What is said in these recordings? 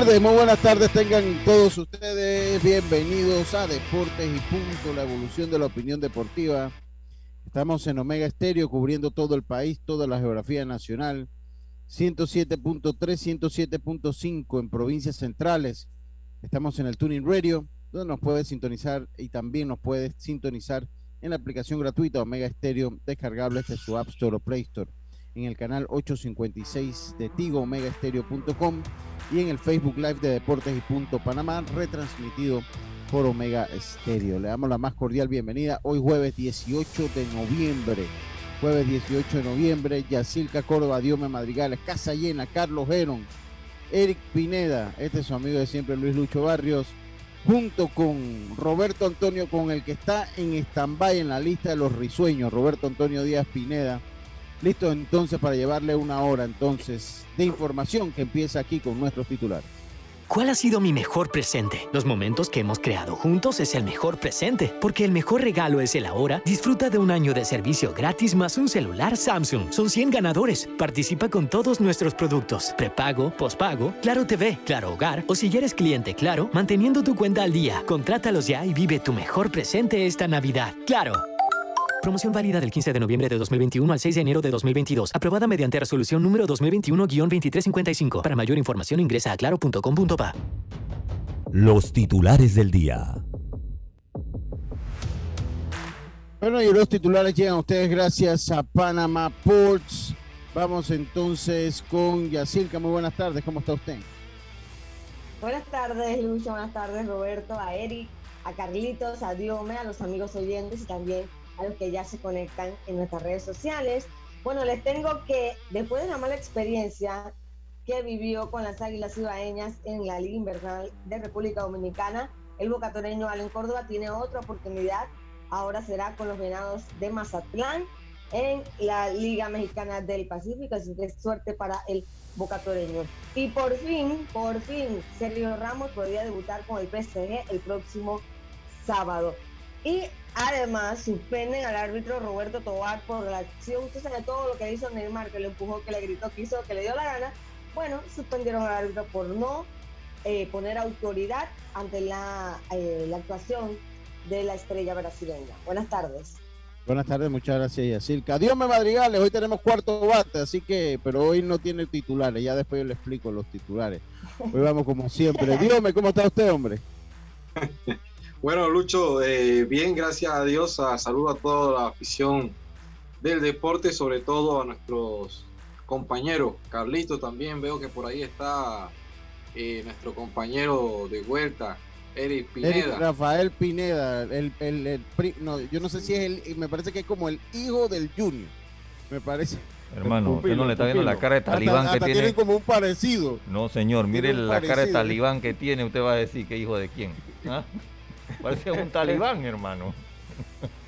Tardes, muy buenas tardes tengan todos ustedes. Bienvenidos a Deportes y Punto, la evolución de la opinión deportiva. Estamos en Omega Estéreo cubriendo todo el país, toda la geografía nacional. 107.3, 107.5 en provincias centrales. Estamos en el Tuning Radio, donde nos puede sintonizar y también nos puede sintonizar en la aplicación gratuita Omega Estéreo, descargable desde su App Store o Play Store, en el canal 856 de Tigo, omegaestereo.com y en el Facebook Live de Deportes y Punto Panamá, retransmitido por Omega Estéreo. Le damos la más cordial bienvenida hoy jueves 18 de noviembre. Jueves 18 de noviembre, Yacilca Córdoba, Diome Madrigales, Casa Llena, Carlos Heron, Eric Pineda, este es su amigo de siempre Luis Lucho Barrios, junto con Roberto Antonio, con el que está en stand-by en la lista de los risueños, Roberto Antonio Díaz Pineda. Listo entonces para llevarle una hora entonces de información que empieza aquí con nuestros titulares. ¿Cuál ha sido mi mejor presente? Los momentos que hemos creado juntos es el mejor presente, porque el mejor regalo es el ahora. Disfruta de un año de servicio gratis más un celular Samsung. Son 100 ganadores. Participa con todos nuestros productos. Prepago, pospago, Claro TV, Claro Hogar o si ya eres cliente Claro, manteniendo tu cuenta al día. Contrátalos ya y vive tu mejor presente esta Navidad. Claro. Promoción válida del 15 de noviembre de 2021 al 6 de enero de 2022. Aprobada mediante resolución número 2021-2355. Para mayor información ingresa a claro.com.pa. los titulares del día. Bueno, y los titulares llegan a ustedes gracias a Panama Ports. Vamos entonces con Yacirca. Muy buenas tardes, ¿cómo está usted? Buenas tardes, Lucho. Buenas tardes, Roberto, a Eric, a Carlitos, a Diome, a los amigos oyentes y también a los que ya se conectan en nuestras redes sociales. Bueno, les tengo que, después de una mala experiencia que vivió con las Águilas Ibaeñas en la Liga Invernal de República Dominicana, el bocatoreño Allen Córdoba tiene otra oportunidad. Ahora será con los Venados de Mazatlán en la Liga Mexicana del Pacífico. Así que suerte para el bocatoreño. Y por fin, por fin, Sergio Ramos podría debutar con el PSG el próximo sábado. Y además suspenden al árbitro Roberto Tobar por la acción. Usted sabe todo lo que hizo Neymar, que le empujó, que le gritó, que hizo, que le dio la gana. Bueno, suspendieron al árbitro por no eh, poner autoridad ante la, eh, la actuación de la estrella brasileña. Buenas tardes. Buenas tardes, muchas gracias, Yacirca. Dios me madrigales, hoy tenemos cuarto bate, así que, pero hoy no tiene titulares, ya después yo le explico los titulares. Hoy vamos como siempre. Dígame, ¿cómo está usted, hombre? Bueno, Lucho, eh, bien, gracias a Dios. A, saludo a toda la afición del deporte, sobre todo a nuestros compañeros. Carlito también veo que por ahí está eh, nuestro compañero de vuelta, Eric Pineda. Eric Rafael Pineda, el, el, el no, yo no sé si es el, me parece que es como el hijo del Junior, me parece. Hermano, usted Pupilo, no le está viendo la pupilo. cara de Hasta- talibán que hasta tiene. tienen como un parecido. No, señor, mire Tiene la cara de parecido. talibán que tiene, usted va a decir que hijo de quién. ¿Ah? Parece un talibán, hermano.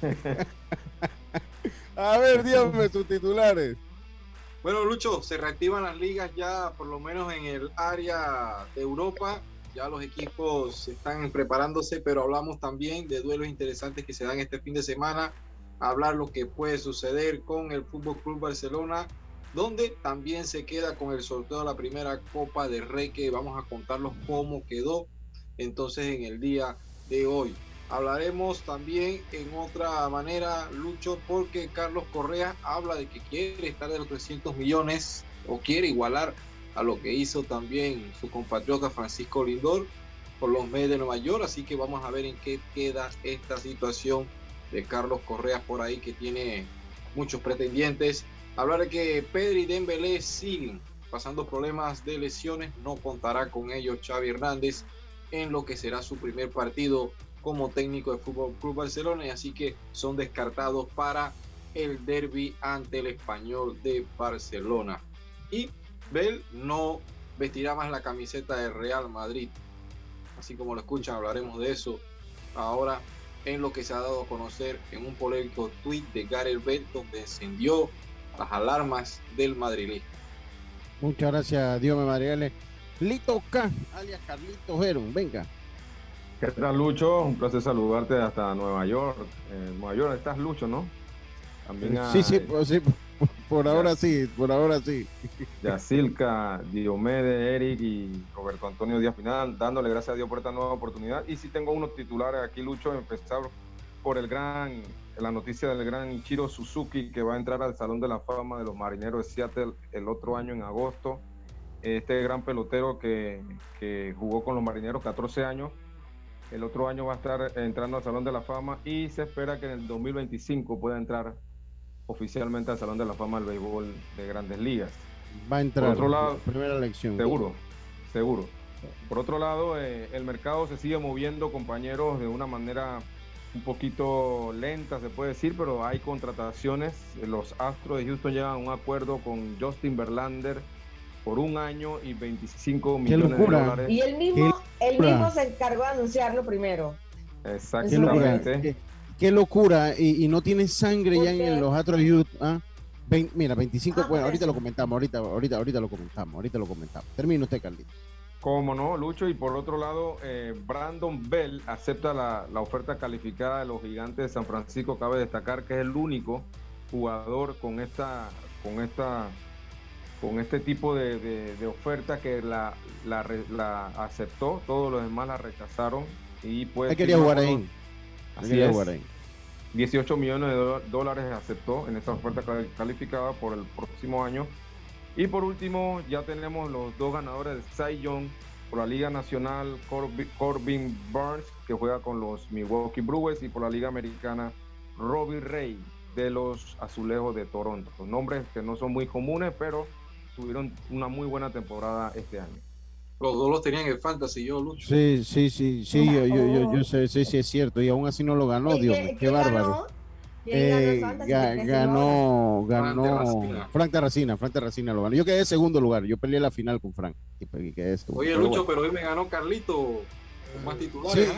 A ver, dígame sus titulares. Bueno, Lucho, se reactivan las ligas ya, por lo menos en el área de Europa. Ya los equipos están preparándose, pero hablamos también de duelos interesantes que se dan este fin de semana. Hablar lo que puede suceder con el Fútbol Club Barcelona, donde también se queda con el sorteo de la primera Copa de Rey, que vamos a contarlos cómo quedó entonces en el día de hoy. Hablaremos también en otra manera, Lucho, porque Carlos Correa habla de que quiere estar de los 300 millones o quiere igualar a lo que hizo también su compatriota Francisco Lindor por los medios de Nueva York. Así que vamos a ver en qué queda esta situación de Carlos Correa por ahí que tiene muchos pretendientes. Hablar que Pedri Dembélé siguen pasando problemas de lesiones, no contará con ellos Xavi Hernández en lo que será su primer partido como técnico de Fútbol Club Barcelona y así que son descartados para el derby ante el español de Barcelona. Y Bell no vestirá más la camiseta del Real Madrid. Así como lo escuchan, hablaremos de eso ahora en lo que se ha dado a conocer en un polémico tweet de Gareth Bell donde encendió las alarmas del madrilismo. Muchas gracias, Dios me. Lito K, alias Carlito Geron, venga. ¿Qué tal, Lucho? Un placer saludarte hasta Nueva York. En Nueva York estás, Lucho, ¿no? También sí, sí, pues, sí, por ahora sí, por ahora sí. Yacilca, Diomedes, Eric y Roberto Antonio Díaz Pinal, dándole gracias a Dios por esta nueva oportunidad. Y sí tengo unos titulares aquí, Lucho, empezar por el gran, la noticia del gran Ichiro Suzuki, que va a entrar al Salón de la Fama de los Marineros de Seattle el otro año en agosto. Este gran pelotero que, que jugó con los Marineros 14 años, el otro año va a estar entrando al Salón de la Fama y se espera que en el 2025 pueda entrar oficialmente al Salón de la Fama del Béisbol de Grandes Ligas. Va a entrar. Por otro lado, primera elección. Seguro, seguro. Por otro lado, eh, el mercado se sigue moviendo, compañeros, de una manera un poquito lenta, se puede decir, pero hay contrataciones. Los Astros de Houston llegan a un acuerdo con Justin Verlander por un año y 25 millones de dólares. Y él mismo, él mismo se encargó de anunciarlo primero. Exactamente qué locura, y, no tiene sangre ya en los Astros ¿ah? mira, 25, bueno, ahorita lo comentamos, ahorita, ahorita, ahorita lo comentamos, ahorita lo comentamos. Termina usted, Carlito. Cómo no, Lucho, y por otro lado, eh, Brandon Bell acepta la, oferta calificada de los gigantes de San Francisco. Cabe destacar que es el único jugador con esta, con esta, con este tipo de, oferta que la, la, aceptó, todos los demás la rechazaron y pues. quería jugar ahí. Así es. 18 millones de dólares aceptó en esa oferta calificada por el próximo año. Y por último, ya tenemos los dos ganadores de Cy Young por la Liga Nacional, Corbin Burns, que juega con los Milwaukee Brewers, y por la Liga Americana, Robbie Ray, de los Azulejos de Toronto. Los nombres que no son muy comunes, pero tuvieron una muy buena temporada este año. Los dos los tenían en fantasy, yo, Lucho. Sí, sí, sí, sí, yo, yo, yo, sé, sí, sí, es cierto. Y aún así no lo ganó, Dios qué, bárbaro. Eh, ganó, ganó, Frank Terracina, Frank Terracina lo ganó. Yo quedé en segundo lugar, yo peleé la final con Frank. Oye, Lucho, pero hoy me ganó Carlito con más titulares.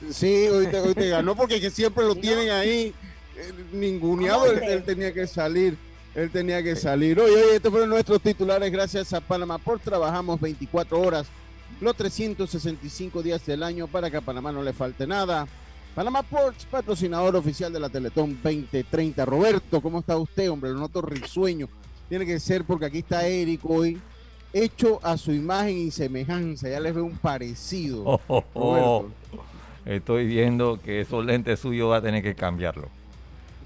Sí, sí hoy, te, hoy te ganó porque siempre lo tienen ahí eh, ninguneado, él tenía que salir. Él tenía que salir. Oye, oye, estos fueron nuestros titulares gracias a Panamá Port. Trabajamos 24 horas, los 365 días del año para que a Panamá no le falte nada. Panamá Ports, patrocinador oficial de la Teletón 2030. Roberto, ¿cómo está usted, hombre? Lo noto risueño. Tiene que ser porque aquí está Eric hoy, hecho a su imagen y semejanza. Ya les veo un parecido. Oh, oh, oh. Estoy viendo que esos lentes suyos va a tener que cambiarlo.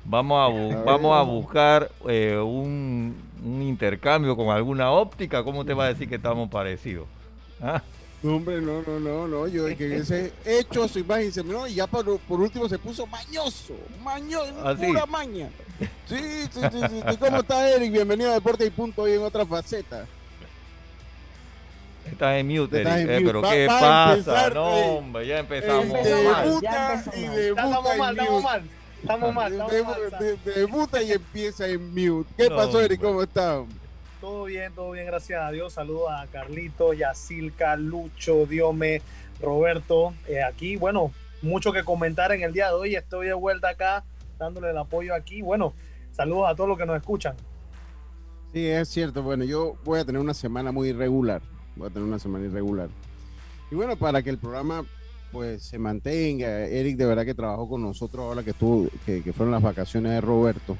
Vamos a, vamos a buscar eh, un, intercambio con alguna óptica. ¿Cómo te va a decir que estamos parecidos? ¿Ah? No, hombre, no, no, no, no. Yo que ese hecho su imagen se y ya por, último se puso mañoso. Mañoso, ¿Ah, pura maña. Sí, sí, sí, sí. ¿Cómo está Eric? Bienvenido a Deporte y Punto hoy en otra faceta. Estás en mute, Eric. Eh, pero ¿qué pasa? no, hombre, ya empezamos mal. Ya empezamos Estamos mal, estamos mal. Estamos mal. debuta y empieza en mute. ¿Qué pasó, Eric? ¿Cómo estás? Todo bien, todo bien, gracias a Dios. Saludos a Carlito, Yacilca, Lucho, Diome, Roberto. Eh, aquí, bueno, mucho que comentar en el día de hoy. Estoy de vuelta acá, dándole el apoyo aquí. Bueno, saludos a todos los que nos escuchan. Sí, es cierto. Bueno, yo voy a tener una semana muy irregular. Voy a tener una semana irregular. Y bueno, para que el programa pues se mantenga. Eric de verdad que trabajó con nosotros ahora que estuvo, que, fueron las vacaciones de Roberto.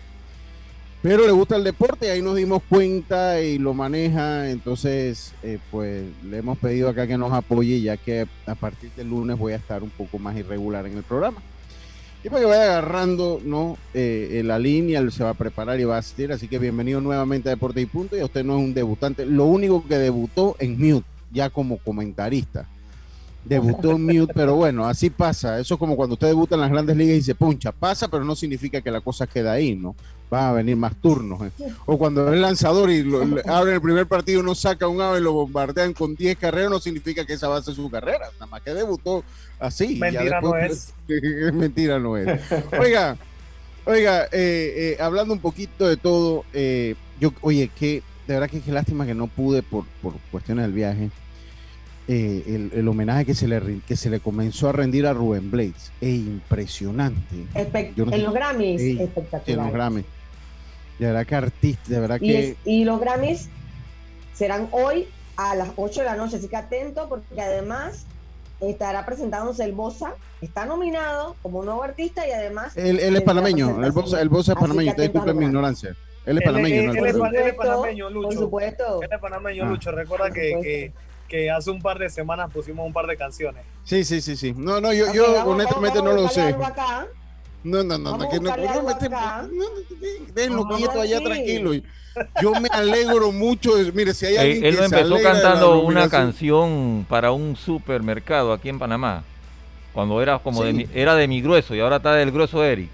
pero le gusta el deporte y ahí nos dimos cuenta y lo maneja, entonces eh, pues le hemos pedido acá que nos apoye ya que a partir del lunes voy a estar un poco más irregular en el programa. Y para que vaya agarrando ¿no? Eh, la línea, se va a preparar y va a asistir, así que bienvenido nuevamente a Deporte y Punto, y usted no es un debutante, lo único que debutó en Mute, ya como comentarista debutó en mute, pero bueno, así pasa. Eso es como cuando usted debuta en las grandes ligas y se puncha. Pasa, pero no significa que la cosa queda ahí, ¿no? Van a venir más turnos. ¿eh? O cuando es lanzador y lo, abre el primer partido, uno saca un ave y lo bombardean con 10 carreras, no significa que esa va a ser su carrera. Nada más que debutó así. Mentira no es. mentira no es. Oiga, oiga, eh, eh, hablando un poquito de todo, yo, oye, que de verdad que qué lástima que no pude por, por cuestiones del viaje eh, el, homenaje que se, le, que se le comenzó a rendir a Rubén Blades. Es impresionante. en los Grammys, espectacular. En los Grammys. De verdad que artista, de verdad que... y los Grammys serán hoy a las 8 de la noche, así que atento porque además estará presentándose el Bosa, está nominado como nuevo artista y además... Él, es panameño, el Bosa, el Bosa es panameño, te disculpen mi ignorancia. Él es panameño, él, es, panameño, Lucho. Por supuesto. Él es panameño, ah. Lucho. Recuerda que, que hace un par de semanas pusimos un par de canciones. Sí, sí, sí, sí. No, no, yo, yo honestamente no lo sé. No, no, no, no, que no, no me déjenlo quieto allá tranquilo. Yo me alegro mucho. Mire, si hay alguien Él, él empezó cantando una canción para un supermercado aquí en Panamá. Cuando era como de, era de mi grueso y ahora está del grueso de Eric.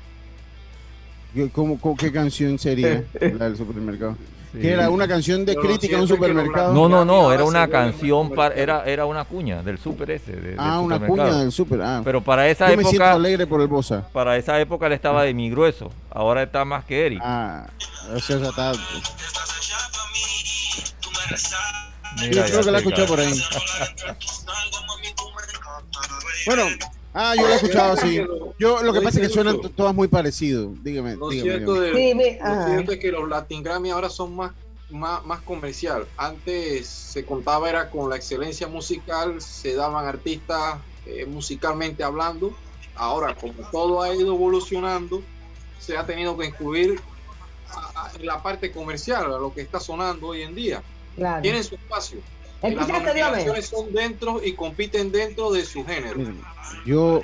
¿Cómo, qué canción sería la del supermercado? Que era una canción de crítica en un supermercado. No, no, no, era una canción, para, era, era una cuña del super ese. ah, una cuña del super. Ah. Pero para esa Yo época. Me siento alegre por el Bosa. Para esa época él estaba de mi grueso. Ahora está más que Eric. Ah, o sea, está. Yo creo que la escuché por ahí. bueno, Ah, yo lo he escuchado así. Yo lo que pasa es que suenan todas muy parecidos. Dígame. Lo, cierto, es que los Latin Grammy ahora son más, más, más comercial. Antes se contaba era con la excelencia musical, se daban artistas eh, musicalmente hablando. Ahora, como todo ha ido evolucionando, se ha tenido que incluir en la parte comercial, a lo que está sonando hoy en día. Tienen su espacio. Las nominaciones son dentro y compiten dentro de su género. Yo.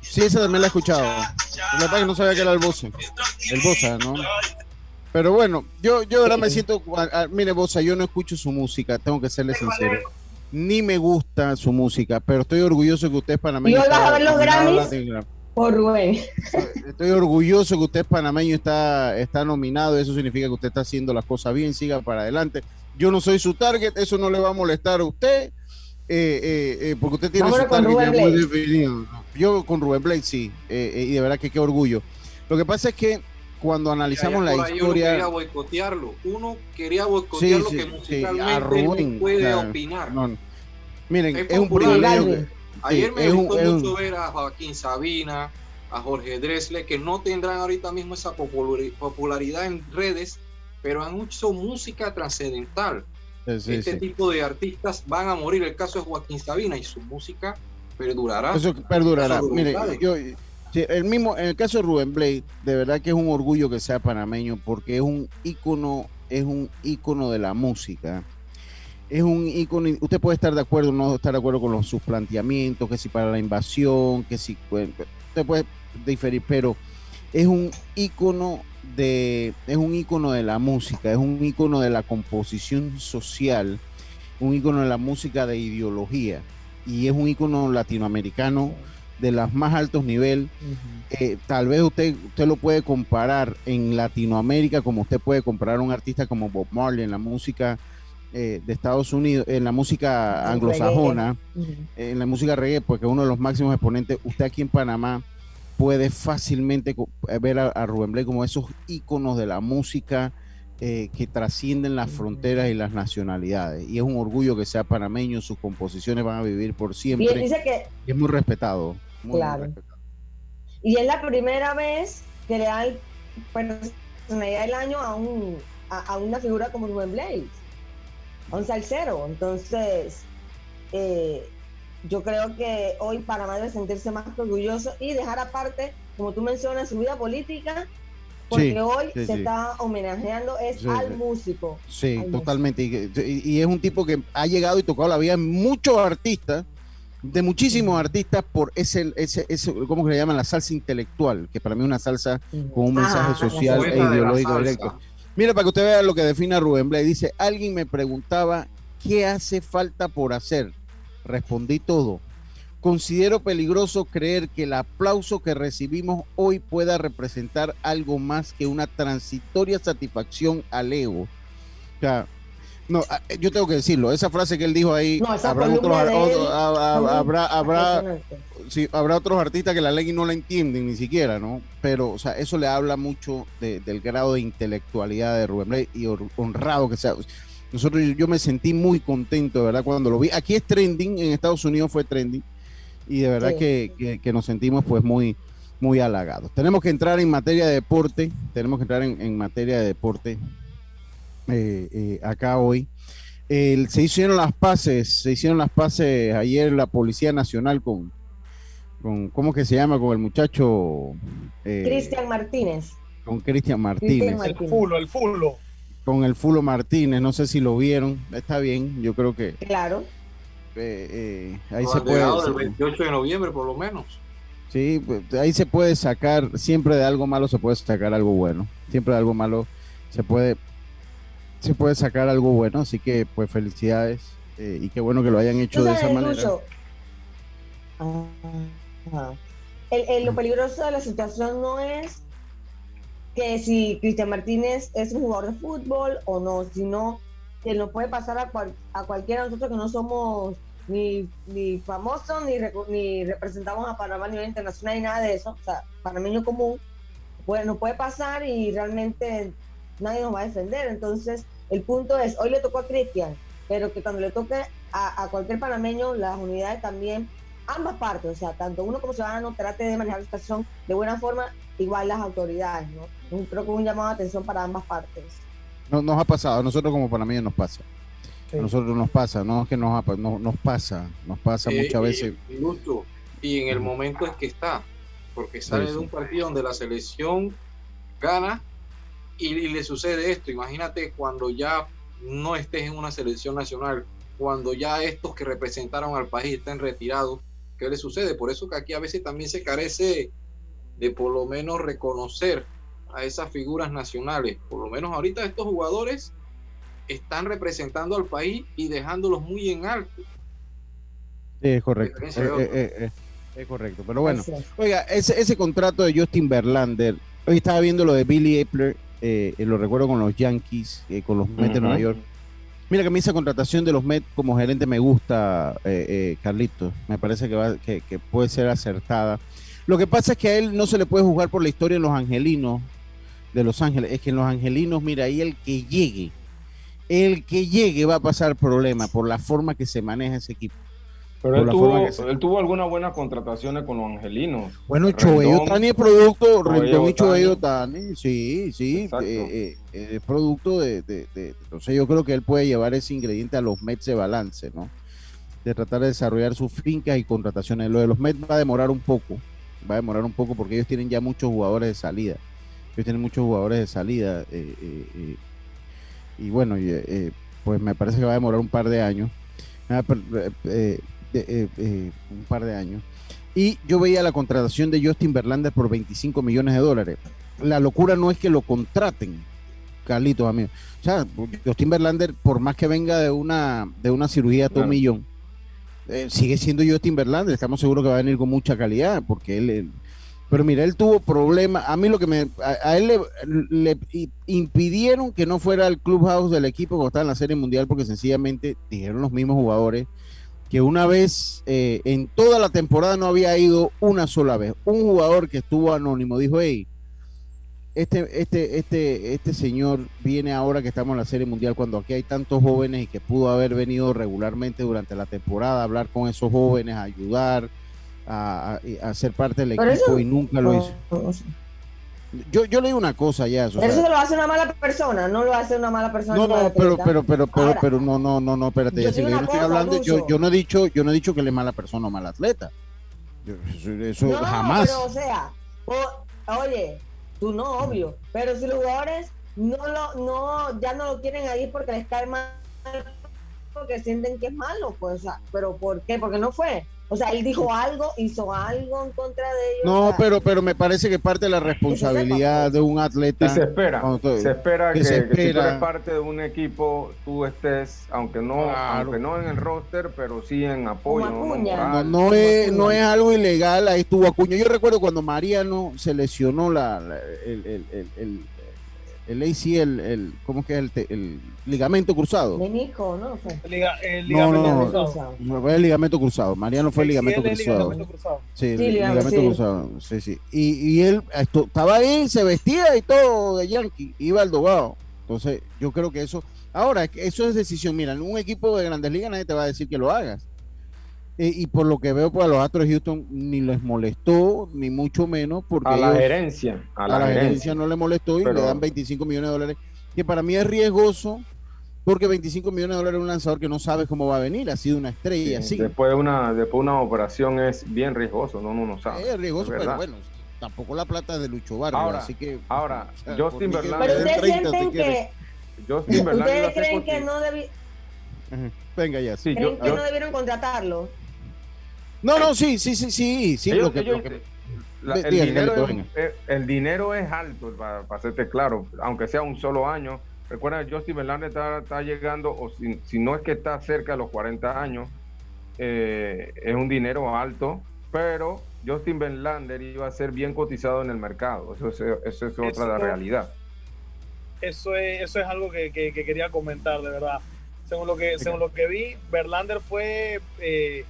Sí, esa también la he escuchado. La verdad que no sabía que era el Bosa. El Bosa, ¿no? Pero bueno, yo, yo ahora me siento. Mire, Bosa, yo no escucho su música, tengo que serle sincero. Ni me gusta su música, pero estoy orgulloso que usted es panameño. ¿Y a ver los Grammys? Por Rubén. Estoy orgulloso que usted es panameño, está, está nominado. Eso significa que usted está haciendo las cosas bien. Siga para adelante. Yo no soy su target, eso no le va a molestar a usted. Eh, eh, eh, porque usted tiene su target muy definido. Yo con Rubén Blake sí, y de verdad que qué orgullo. Lo que pasa es que cuando analizamos la historia. quería boicotearlo. Uno quería boicotearlo que musicalmente no puede opinar. Miren, es, un privilegio. Ayer me gustó mucho ver a Joaquín Sabina, a Jorge Dressler, que no tendrán ahorita mismo esa popularidad en redes, pero han hecho música trascendental este tipo de artistas van a morir. El caso es Joaquín Sabina y su música perdurará. Eso perdurará. Mire, yo, el mismo, en el caso de Rubén Blade, de verdad que es un orgullo que sea panameño porque es un ícono, es un ícono de la música. Es un ícono, usted puede estar de acuerdo o no estar de acuerdo con los, sus planteamientos, que si para la invasión, que si usted puede diferir, pero es un ícono de, es un icono de la música, es un icono de la composición social, un icono de la música de ideología y es un icono latinoamericano de los más altos niveles. Eh, tal vez usted, usted lo puede comparar en Latinoamérica como usted puede comparar a un artista como Bob Marley en la música eh, de Estados Unidos, en la música anglosajona, en la música reggae, porque uno de los máximos exponentes, usted aquí en Panamá puede fácilmente eh, ver a, Rubén Blake como esos íconos de la música eh, que trascienden las fronteras y las nacionalidades. Y es un orgullo que sea panameño, sus composiciones van a vivir por siempre. Y dice que... es muy respetado. claro. Y es la primera vez que le dan personalidad del año a, un, a, una figura como Rubén Blades, a un salsero. Entonces, eh, yo creo que hoy Panamá debe sentirse más orgulloso y dejar aparte, como tú mencionas, su vida política Porque hoy se está homenajeando es al músico. Sí, totalmente. Y, es un tipo que ha llegado y tocado la vida de muchos artistas, de muchísimos artistas, por ese, ese, ese, ¿cómo se le llama? La salsa intelectual, que para mí es una salsa con un mensaje social e ideológico directo. Mira, para que usted vea lo que define a Rubén Blay. Dice, alguien me preguntaba, ¿qué hace falta por hacer? Respondí todo. Considero peligroso creer que el aplauso que recibimos hoy pueda representar algo más que una transitoria satisfacción al ego. O sea, no, yo tengo que decirlo, esa frase que él dijo ahí, habrá, otros, habrá, habrá, sí, habrá otros artistas que la ley no la entienden ni siquiera, ¿no? Pero, o sea, eso le habla mucho del grado de intelectualidad de Rubén Blay y honrado que sea. Nosotros, yo me sentí muy contento, ¿verdad? Cuando lo vi. Aquí es trending, en Estados Unidos fue trending y de verdad que, nos sentimos pues muy, muy halagados. Tenemos que entrar en materia de deporte, tenemos que entrar en, materia de deporte eh, eh, acá hoy. se hicieron las paces, se hicieron las paces ayer la Policía Nacional con, con ¿cómo que se llama? Con el muchacho... Eh, Cristian Martínez. Con Cristian Martínez. El fulo, el fulo. Con el fulo Martínez, no sé si lo vieron, está bien, yo creo que... Claro eh, eh, ahí se puede. 28 de noviembre, por lo menos. Sí, pues, ahí se puede sacar, siempre de algo malo se puede sacar algo bueno. Siempre de algo malo se puede, se puede sacar algo bueno. Así que, pues, felicidades. Eh, y qué bueno que lo hayan hecho de esa manera. lo peligroso de la situación no es que si Cristian Martínez es un jugador de fútbol o no, sino que nos puede pasar a, a cualquiera nosotros que no somos ni, ni famosos, ni, ni representamos a Panamá a nivel internacional, ni nada de eso. O sea, panameño común, pues nos puede pasar y realmente nadie nos va a defender. Entonces, el punto es, hoy le tocó a Cristian, pero que cuando le toque a, a, cualquier panameño, las unidades también, ambas partes, o sea, tanto uno como ciudadano trate de manejar la situación de buena forma, igual las autoridades, ¿no? Creo que es un llamado de atención para ambas partes. No, nos ha pasado, a nosotros como panameños nos pasa. A nosotros nos pasa, no es que nos, no, nos pasa, nos pasa eh, muchas veces. y en el momento es que está, porque sale de un partido donde la selección gana y, le sucede esto. Imagínate cuando ya no estés en una selección nacional, cuando ya estos que representaron al país estén retirados, ¿qué le sucede? Por eso que aquí a veces también se carece de por lo menos reconocer a esas figuras nacionales. Por lo menos ahorita estos jugadores están representando al país y dejándolos muy en alto. es correcto. Eh, eh, eh, es correcto. Pero bueno, oiga, ese, ese contrato de Justin Verlander, hoy estaba viendo lo de Billy Epler, lo recuerdo con los Yankees, con los Mets de Nueva York. Mira que a mí esa contratación de los Mets como gerente me gusta, Carlitos. Me parece que, va, que, puede ser acertada. Lo que pasa es que a él no se le puede jugar por la historia en los angelinos de Los Ángeles. Es que en los angelinos, mira, ahí el que llegue, el que llegue va a pasar problema por la forma que se maneja ese equipo. Pero él tuvo, él tuvo, algunas buenas contrataciones con los angelinos. Bueno, Choello Tani es producto, Rendón y Choello Tani, sí, sí, eh, eh, eh, es producto de, de, Entonces yo creo que él puede llevar ese ingrediente a los Mets de balance, ¿no? De tratar de desarrollar sus fincas y contrataciones. Lo de los Mets va a demorar un poco, va a demorar un poco porque ellos tienen ya muchos jugadores de salida. Ellos tienen muchos jugadores de salida. eh, y bueno, eh, pues me parece que va a demorar un par de años. Ah, eh, eh, un par de años. Y yo veía la contratación de Justin Verlander por 25 millones de dólares. La locura no es que lo contraten, Carlitos, amigo. O sea, Justin Verlander, por más que venga de una, de una cirugía de todo un millón, sigue siendo Justin Verlander. Estamos seguros que va a venir con mucha calidad, porque él, pero mira, él tuvo problemas. A mí lo que me. A, él le, impidieron que no fuera al clubhouse del equipo cuando estaba en la Serie Mundial, porque sencillamente dijeron los mismos jugadores que una vez eh, en toda la temporada no había ido una sola vez. Un jugador que estuvo anónimo dijo: Hey, este, este, este, este señor viene ahora que estamos en la Serie Mundial, cuando aquí hay tantos jóvenes y que pudo haber venido regularmente durante la temporada a hablar con esos jóvenes, a ayudar a, a, ser parte del equipo y nunca lo hizo. Yo, yo le digo una cosa ya. Eso, eso lo hace una mala persona, no lo hace una mala persona. No, no, pero, pero, pero, pero, pero, no, no, no, no, espérate. Yo, yo, no estoy hablando, yo, yo, no he dicho, yo no he dicho que él es mala persona o mal atleta. eso, no, jamás. Pero, o sea, oye, tú no, obvio. Pero si los jugadores no lo, no, ya no lo quieren ahí porque les cae mal, porque sienten que es malo, pues, o sea, pero ¿por qué? Porque no fue. O sea, él dijo algo, hizo algo en contra de ellos. No, o sea, pero, pero me parece que parte de la responsabilidad de un atleta. Y se espera, tú- se espera que, que se que si tú espera. eres parte de un equipo, tú estés, aunque no, Claro. aunque no en el roster, pero sí en apoyo. Como ¿no? Acuña. No, no es, no es algo ilegal, ahí estuvo Acuña. Yo recuerdo cuando Mariano se lesionó la, la- el, el, el, el, el ACL, el, ¿cómo es que es el, te- el ligamento cruzado? Menisco, ¿no? El liga- el No, ligamento no, cruzado. Cruzado. No, Fue el ligamento cruzado. Mariano fue el ligamento cruzado. ligamento cruzado. Sí, el Sí, ligamento ligamento, sí. cruzado. Sí, sí. Y, y él esto, estaba ahí, se vestía y todo de Yankee, iba al dogado. Entonces, yo creo que eso. Ahora, eso es decisión. Mira, en un equipo de grandes ligas nadie te va a decir que lo hagas. Eh, y por lo que veo, pues a los Astros de Houston ni les molestó, ni mucho menos, porque A la ellos- gerencia. A a la, la, gerencia. gerencia. no le molestó y Pero- le dan 25 millones de dólares, que para mí es riesgoso, porque 25 millones de dólares es un lanzador que no sabes cómo va a venir, ha sido una estrella, sí. Después de una, después de una operación es bien riesgoso, no, no, no sabe. Es riesgoso, Es pero bueno, tampoco la plata es de Lucho Vargas, Ahora- así que... ahora, o sea, Justin Verlander- Pero ustedes 30 si sienten que, Justin Verlander ustedes a creen que no Ajá. Venga ya. Sí, creen yo- que yo- no debieron contratarlo. No, no, sí, sí, sí, sí, sí, ellos- lo que- ellos- lo que- la- Ve- el, dinero es, eh, el dinero es alto, para, para hacerte claro, aunque sea un solo año. Recuerda que Justin Verlander está, está llegando, o si, si no es que está cerca de los 40 años, eh, es un dinero alto, pero Justin Verlander iba a ser bien cotizado en el mercado. Eso es, eso es otra Eso- la realidad. Eso es, eso es algo que, que- que quería comentar, de verdad. Según lo que, según lo que vi, Verlander fue, eh,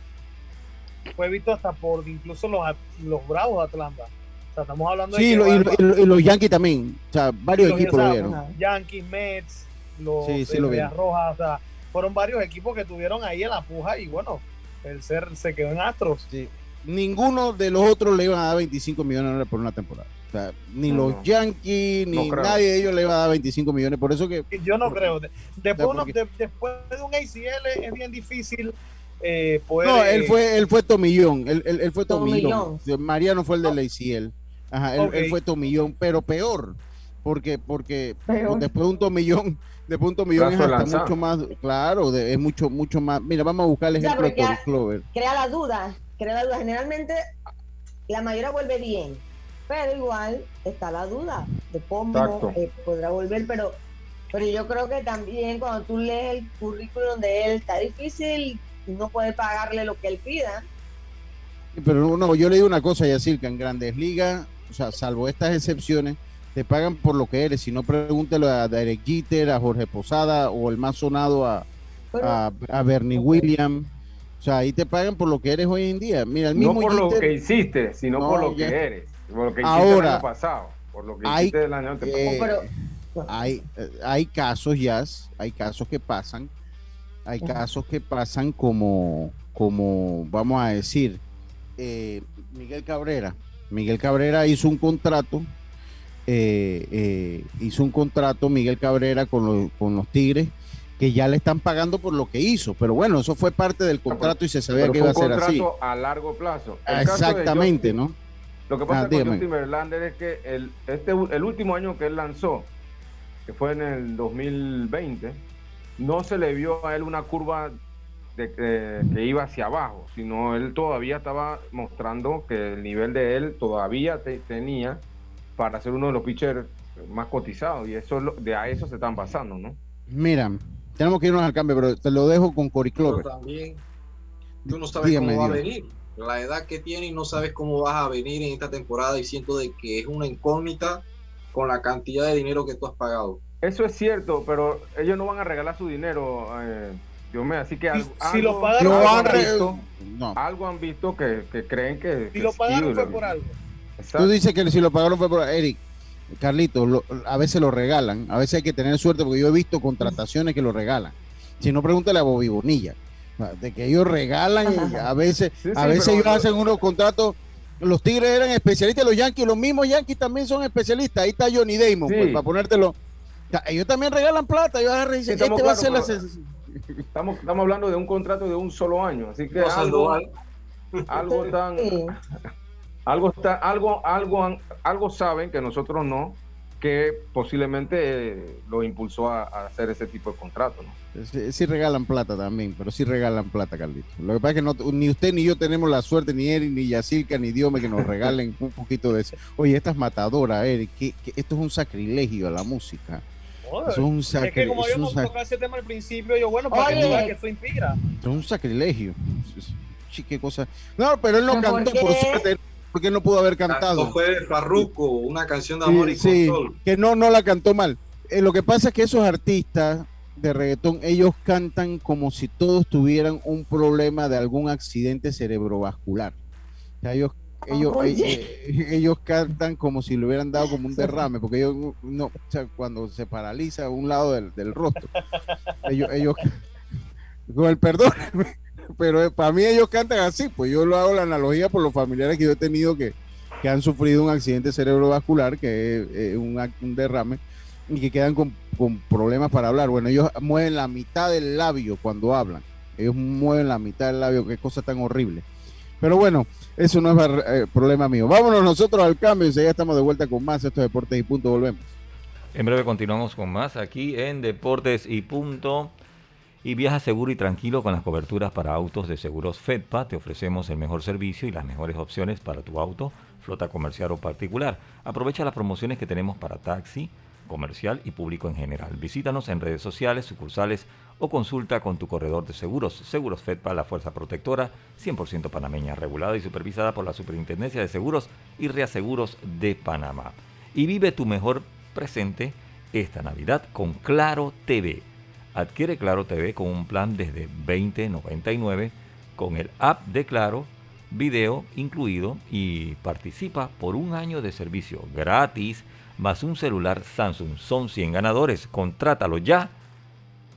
fue visto hasta por incluso los, los Bravos de Atlanta. O sea, estamos hablando de Sí, lo- y, va- lo- y lo- y los Yankees también, o sea, varios los- equipos o sea, lo vieron. Yankees, Mets, los Sí, sí eh, lo Medias vieron. Rojas, o sea, fueron varios equipos que tuvieron ahí en la puja y bueno, el ser se quedó en Astros. Sí. Ninguno de los otros le iban a dar 25 millones de dólares por una temporada. O sea, ni No, los. Yankees, ni No nadie de ellos le iba a dar 25 millones. Por eso que Yo no creo. De- Después, porque- de- después de un ACL es bien difícil eh, poder. No, eh, él fue, él fue Tomillón, él, él, él fue Tomillón. Tomillón. Mariano fue el del ACL. Ajá, él, Ok. él fue Tomillón, pero peor, porque, porque Peor. después de un Tomillón, después de un Tomillón es hasta lanzado. mucho más, claro, de- es mucho, mucho más. Mira, vamos a buscar el Ya, ejemplo de Clover. Crea la duda, crea la duda. Generalmente la mayoría vuelve bien, pero igual está la duda de cómo eh, podrá volver, pero pero yo creo que también cuando tú lees el currículum de él está difícil no poder pagarle lo que él pida. Pero no, yo le digo una cosa, Yacir, que en grandes ligas, o sea, salvo estas excepciones, te pagan por lo que eres. Si no, pregúntelo a Derek Jeter, a Jorge Posada o el más sonado a, Pero, a, a Bernie Williams. O sea, ahí te pagan por lo que eres hoy en día. Mira, el No por lo que hiciste, sino No, por lo ya. que eres. Por lo que hiciste el Ahora, año pasado. Por lo que hay- hiciste el año antepasado. eh, hay, hay casos, ya, hay casos que pasan, hay casos que pasan como, como vamos a decir, eh, Miguel Cabrera. Miguel Cabrera hizo un contrato, eh, eh, hizo un contrato Miguel Cabrera con los, con los Tigres que ya le están pagando por lo que hizo, pero bueno, eso fue parte del contrato y se sabía Pero que iba a un ser así. contrato a largo plazo. El Exactamente, Justin- ¿no? Lo que pasa Ah, con. Justin Verlander es que el, este, el último año que él lanzó, que fue en el 2020, no se le vio a él una curva de, que- que iba hacia abajo, sino él todavía estaba mostrando que el nivel de él todavía te- tenía para ser uno de los pitchers más cotizados y eso es lo- de a eso se están basando, ¿no? Mira, tenemos que irnos al cambio, pero te lo dejo con Cory Pero Clover. también tú no sabes Dígame, cómo va a venir. La edad que tiene y no sabes cómo vas a venir en esta temporada y siento de que es una incógnita con la cantidad de dinero que tú has pagado. Eso es cierto, pero ellos no van a regalar su dinero, eh, Dios mío, así que algo, si algo- pagaron, algo han visto, No. algo han visto que, que creen que, Si que lo sí, pagaron fue por algo. Exacto. Tú dices que si lo pagaron fue por Eric. Carlito, lo- a veces lo regalan, a veces hay que tener suerte porque yo he visto contrataciones que lo regalan. Si no, pregúntale a Bobby Bonilla. De que ellos regalan, y a veces, Sí, a veces ellos hacen unos contratos. Los Tigres eran especialistas, los Yankees, los mismos Yankees también son especialistas. Ahí está Johnny Damon, Sí. pues, para ponértelo. Ellos también regalan plata. Ellos agarran y dicen, Sí, estamos va a ser claros, la pero- sen- Estamos, estamos hablando de un contrato de un solo año, así que No, algo, algo tan algo está, algo, algo, algo saben que nosotros no, que posiblemente eh, lo impulsó a, hacer ese tipo de contrato. ¿no? Sí, regalan plata también, pero sí regalan plata, Carlito. Lo que pasa es que no, ni usted ni yo tenemos la suerte, ni Eric, ni Yacirca, ni Diome, que nos regalen un poquito de eso. Oye, esta es matadora, Eric, que, esto es un sacrilegio a la música. Es un sacrilegio. Es que como habíamos tocado ese tema al principio, yo, bueno, para que, que eso inspira. Es un sacrilegio. Sí, qué cosa. No, pero él no cantó, por suerte porque no pudo haber cantado. fue Farruko, una canción de amor y sí, que no, no la cantó mal. Eh, lo que pasa es que esos artistas de reggaetón, ellos cantan como si todos tuvieran un problema de algún accidente cerebrovascular. O sea, ellos, ellos, eh, ellos cantan como si le hubieran dado como un derrame, porque ellos no, o sea, cuando se paraliza un lado del, del rostro, ellos, ellos, con el perdón, pero eh, para mí ellos cantan así, pues yo lo hago la analogía por los familiares que yo he tenido que, que han sufrido un accidente cerebrovascular, que es eh, un, un, derrame, y que quedan con, con, problemas para hablar. Bueno, ellos mueven la mitad del labio cuando hablan, ellos mueven la mitad del labio, qué cosa tan horrible. Pero bueno, eso no es eh, problema mío. Vámonos nosotros al cambio, ya estamos de vuelta con más estos deportes y punto, volvemos. En breve continuamos con más aquí en Deportes y Punto y viaja seguro y tranquilo con las coberturas para autos de seguros FEDPA. Te ofrecemos el mejor servicio y las mejores opciones para tu auto, flota comercial o particular. Aprovecha las promociones que tenemos para taxi, comercial y público en general. Visítanos en redes sociales, sucursales o consulta con tu corredor de seguros. Seguros FEDPA, la fuerza protectora, 100% panameña, regulada y supervisada por la Superintendencia de Seguros y Reaseguros de Panamá. Y vive tu mejor presente esta Navidad con Claro TV Adquiere Claro TV con un plan desde 20.99 con el app de Claro, video incluido y participa por un año de servicio gratis más un celular Samsung. Son 100 ganadores. Contrátalo ya.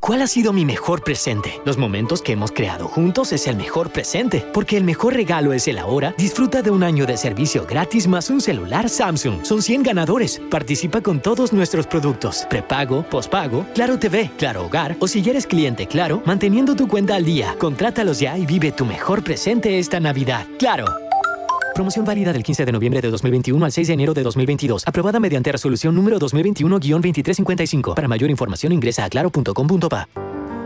¿Cuál ha sido mi mejor presente? Los momentos que hemos creado juntos es el mejor presente, porque el mejor regalo es el ahora. Disfruta de un año de servicio gratis más un celular Samsung. Son 100 ganadores. Participa con todos nuestros productos. Prepago, pospago, Claro TV, Claro Hogar o si eres cliente Claro, manteniendo tu cuenta al día. Contrátalos ya y vive tu mejor presente esta Navidad. Claro. Promoción válida del 15 de noviembre de 2021 al 6 de enero de 2022. Aprobada mediante resolución número 2021-2355. Para mayor información ingresa a claro.com.pa.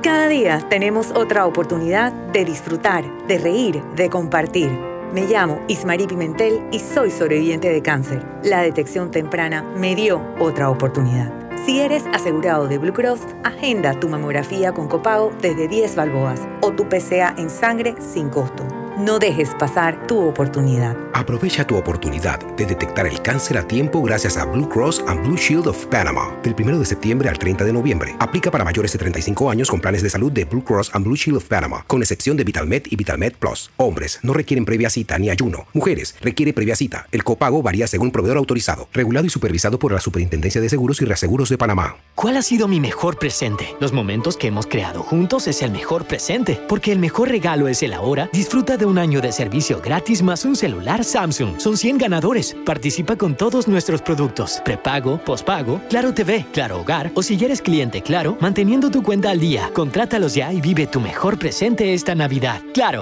Cada día tenemos otra oportunidad de disfrutar, de reír, de compartir. Me llamo Ismarí Pimentel y soy sobreviviente de cáncer. La detección temprana me dio otra oportunidad. Si eres asegurado de Blue Cross, agenda tu mamografía con copago desde 10 balboas o tu PCA en sangre sin costo. No dejes pasar tu oportunidad. Aprovecha tu oportunidad de detectar el cáncer a tiempo gracias a Blue Cross and Blue Shield of Panama. Del 1 de septiembre al 30 de noviembre. Aplica para mayores de 35 años con planes de salud de Blue Cross and Blue Shield of Panama, con excepción de VitalMed y VitalMed Plus. Hombres no requieren previa cita ni ayuno. Mujeres requiere previa cita. El copago varía según proveedor autorizado, regulado y supervisado por la Superintendencia de Seguros y Reaseguros de Panamá. ¿Cuál ha sido mi mejor presente? Los momentos que hemos creado juntos es el mejor presente, porque el mejor regalo es el ahora. Disfruta de un año de servicio gratis más un celular Samsung. Son 100 ganadores. Participa con todos nuestros productos. Prepago, pospago, Claro TV, Claro Hogar o si eres cliente Claro, manteniendo tu cuenta al día. Contrátalos ya y vive tu mejor presente esta Navidad. Claro.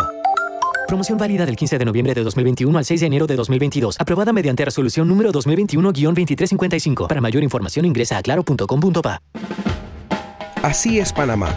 Promoción válida del 15 de noviembre de 2021 al 6 de enero de 2022. Aprobada mediante resolución número 2021-2355. Para mayor información ingresa a claro.com.pa. Así es Panamá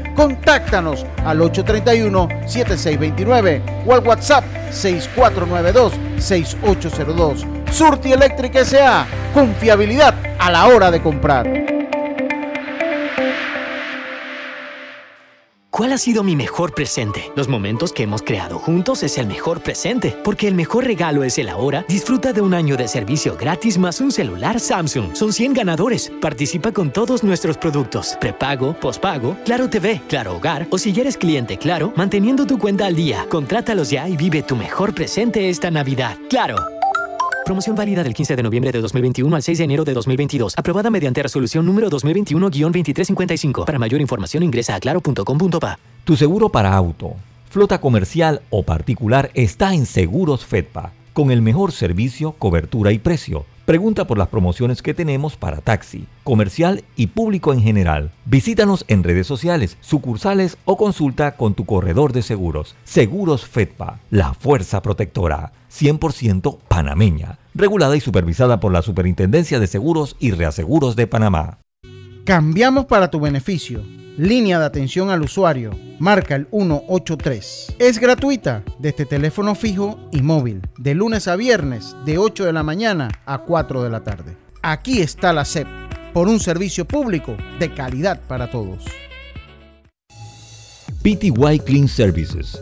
Contáctanos al 831-7629 o al WhatsApp 6492-6802. Surti Electric S.A. Confiabilidad a la hora de comprar. ¿Cuál ha sido mi mejor presente? Los momentos que hemos creado juntos es el mejor presente, porque el mejor regalo es el ahora. Disfruta de un año de servicio gratis más un celular Samsung. Son 100 ganadores. Participa con todos nuestros productos. Prepago, pospago, Claro TV, Claro Hogar o si eres cliente Claro, manteniendo tu cuenta al día. Contrátalos ya y vive tu mejor presente esta Navidad. Claro. Promoción válida del 15 de noviembre de 2021 al 6 de enero de 2022. Aprobada mediante resolución número 2021-2355. Para mayor información ingresa a claro.com.pa. Tu seguro para auto, flota comercial o particular está en Seguros Fedpa, con el mejor servicio, cobertura y precio. Pregunta por las promociones que tenemos para taxi, comercial y público en general. Visítanos en redes sociales, sucursales o consulta con tu corredor de seguros. Seguros Fedpa, la fuerza protectora. 100% panameña, regulada y supervisada por la Superintendencia de Seguros y Reaseguros de Panamá. Cambiamos para tu beneficio. Línea de atención al usuario. Marca el 183. Es gratuita desde teléfono fijo y móvil, de lunes a viernes, de 8 de la mañana a 4 de la tarde. Aquí está la SEP, por un servicio público de calidad para todos. PTY Clean Services,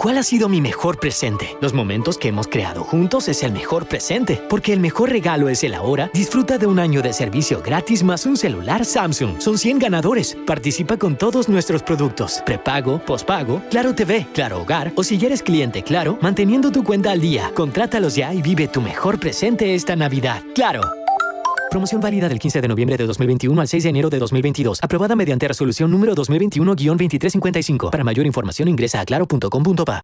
¿Cuál ha sido mi mejor presente? Los momentos que hemos creado juntos es el mejor presente, porque el mejor regalo es el ahora. Disfruta de un año de servicio gratis más un celular Samsung. Son 100 ganadores. Participa con todos nuestros productos. Prepago, pospago, Claro TV, Claro Hogar o si eres cliente Claro, manteniendo tu cuenta al día. Contrátalos ya y vive tu mejor presente esta Navidad. Claro. Promoción válida del 15 de noviembre de 2021 al 6 de enero de 2022. Aprobada mediante resolución número 2021-2355. Para mayor información ingresa a claro.com.pa.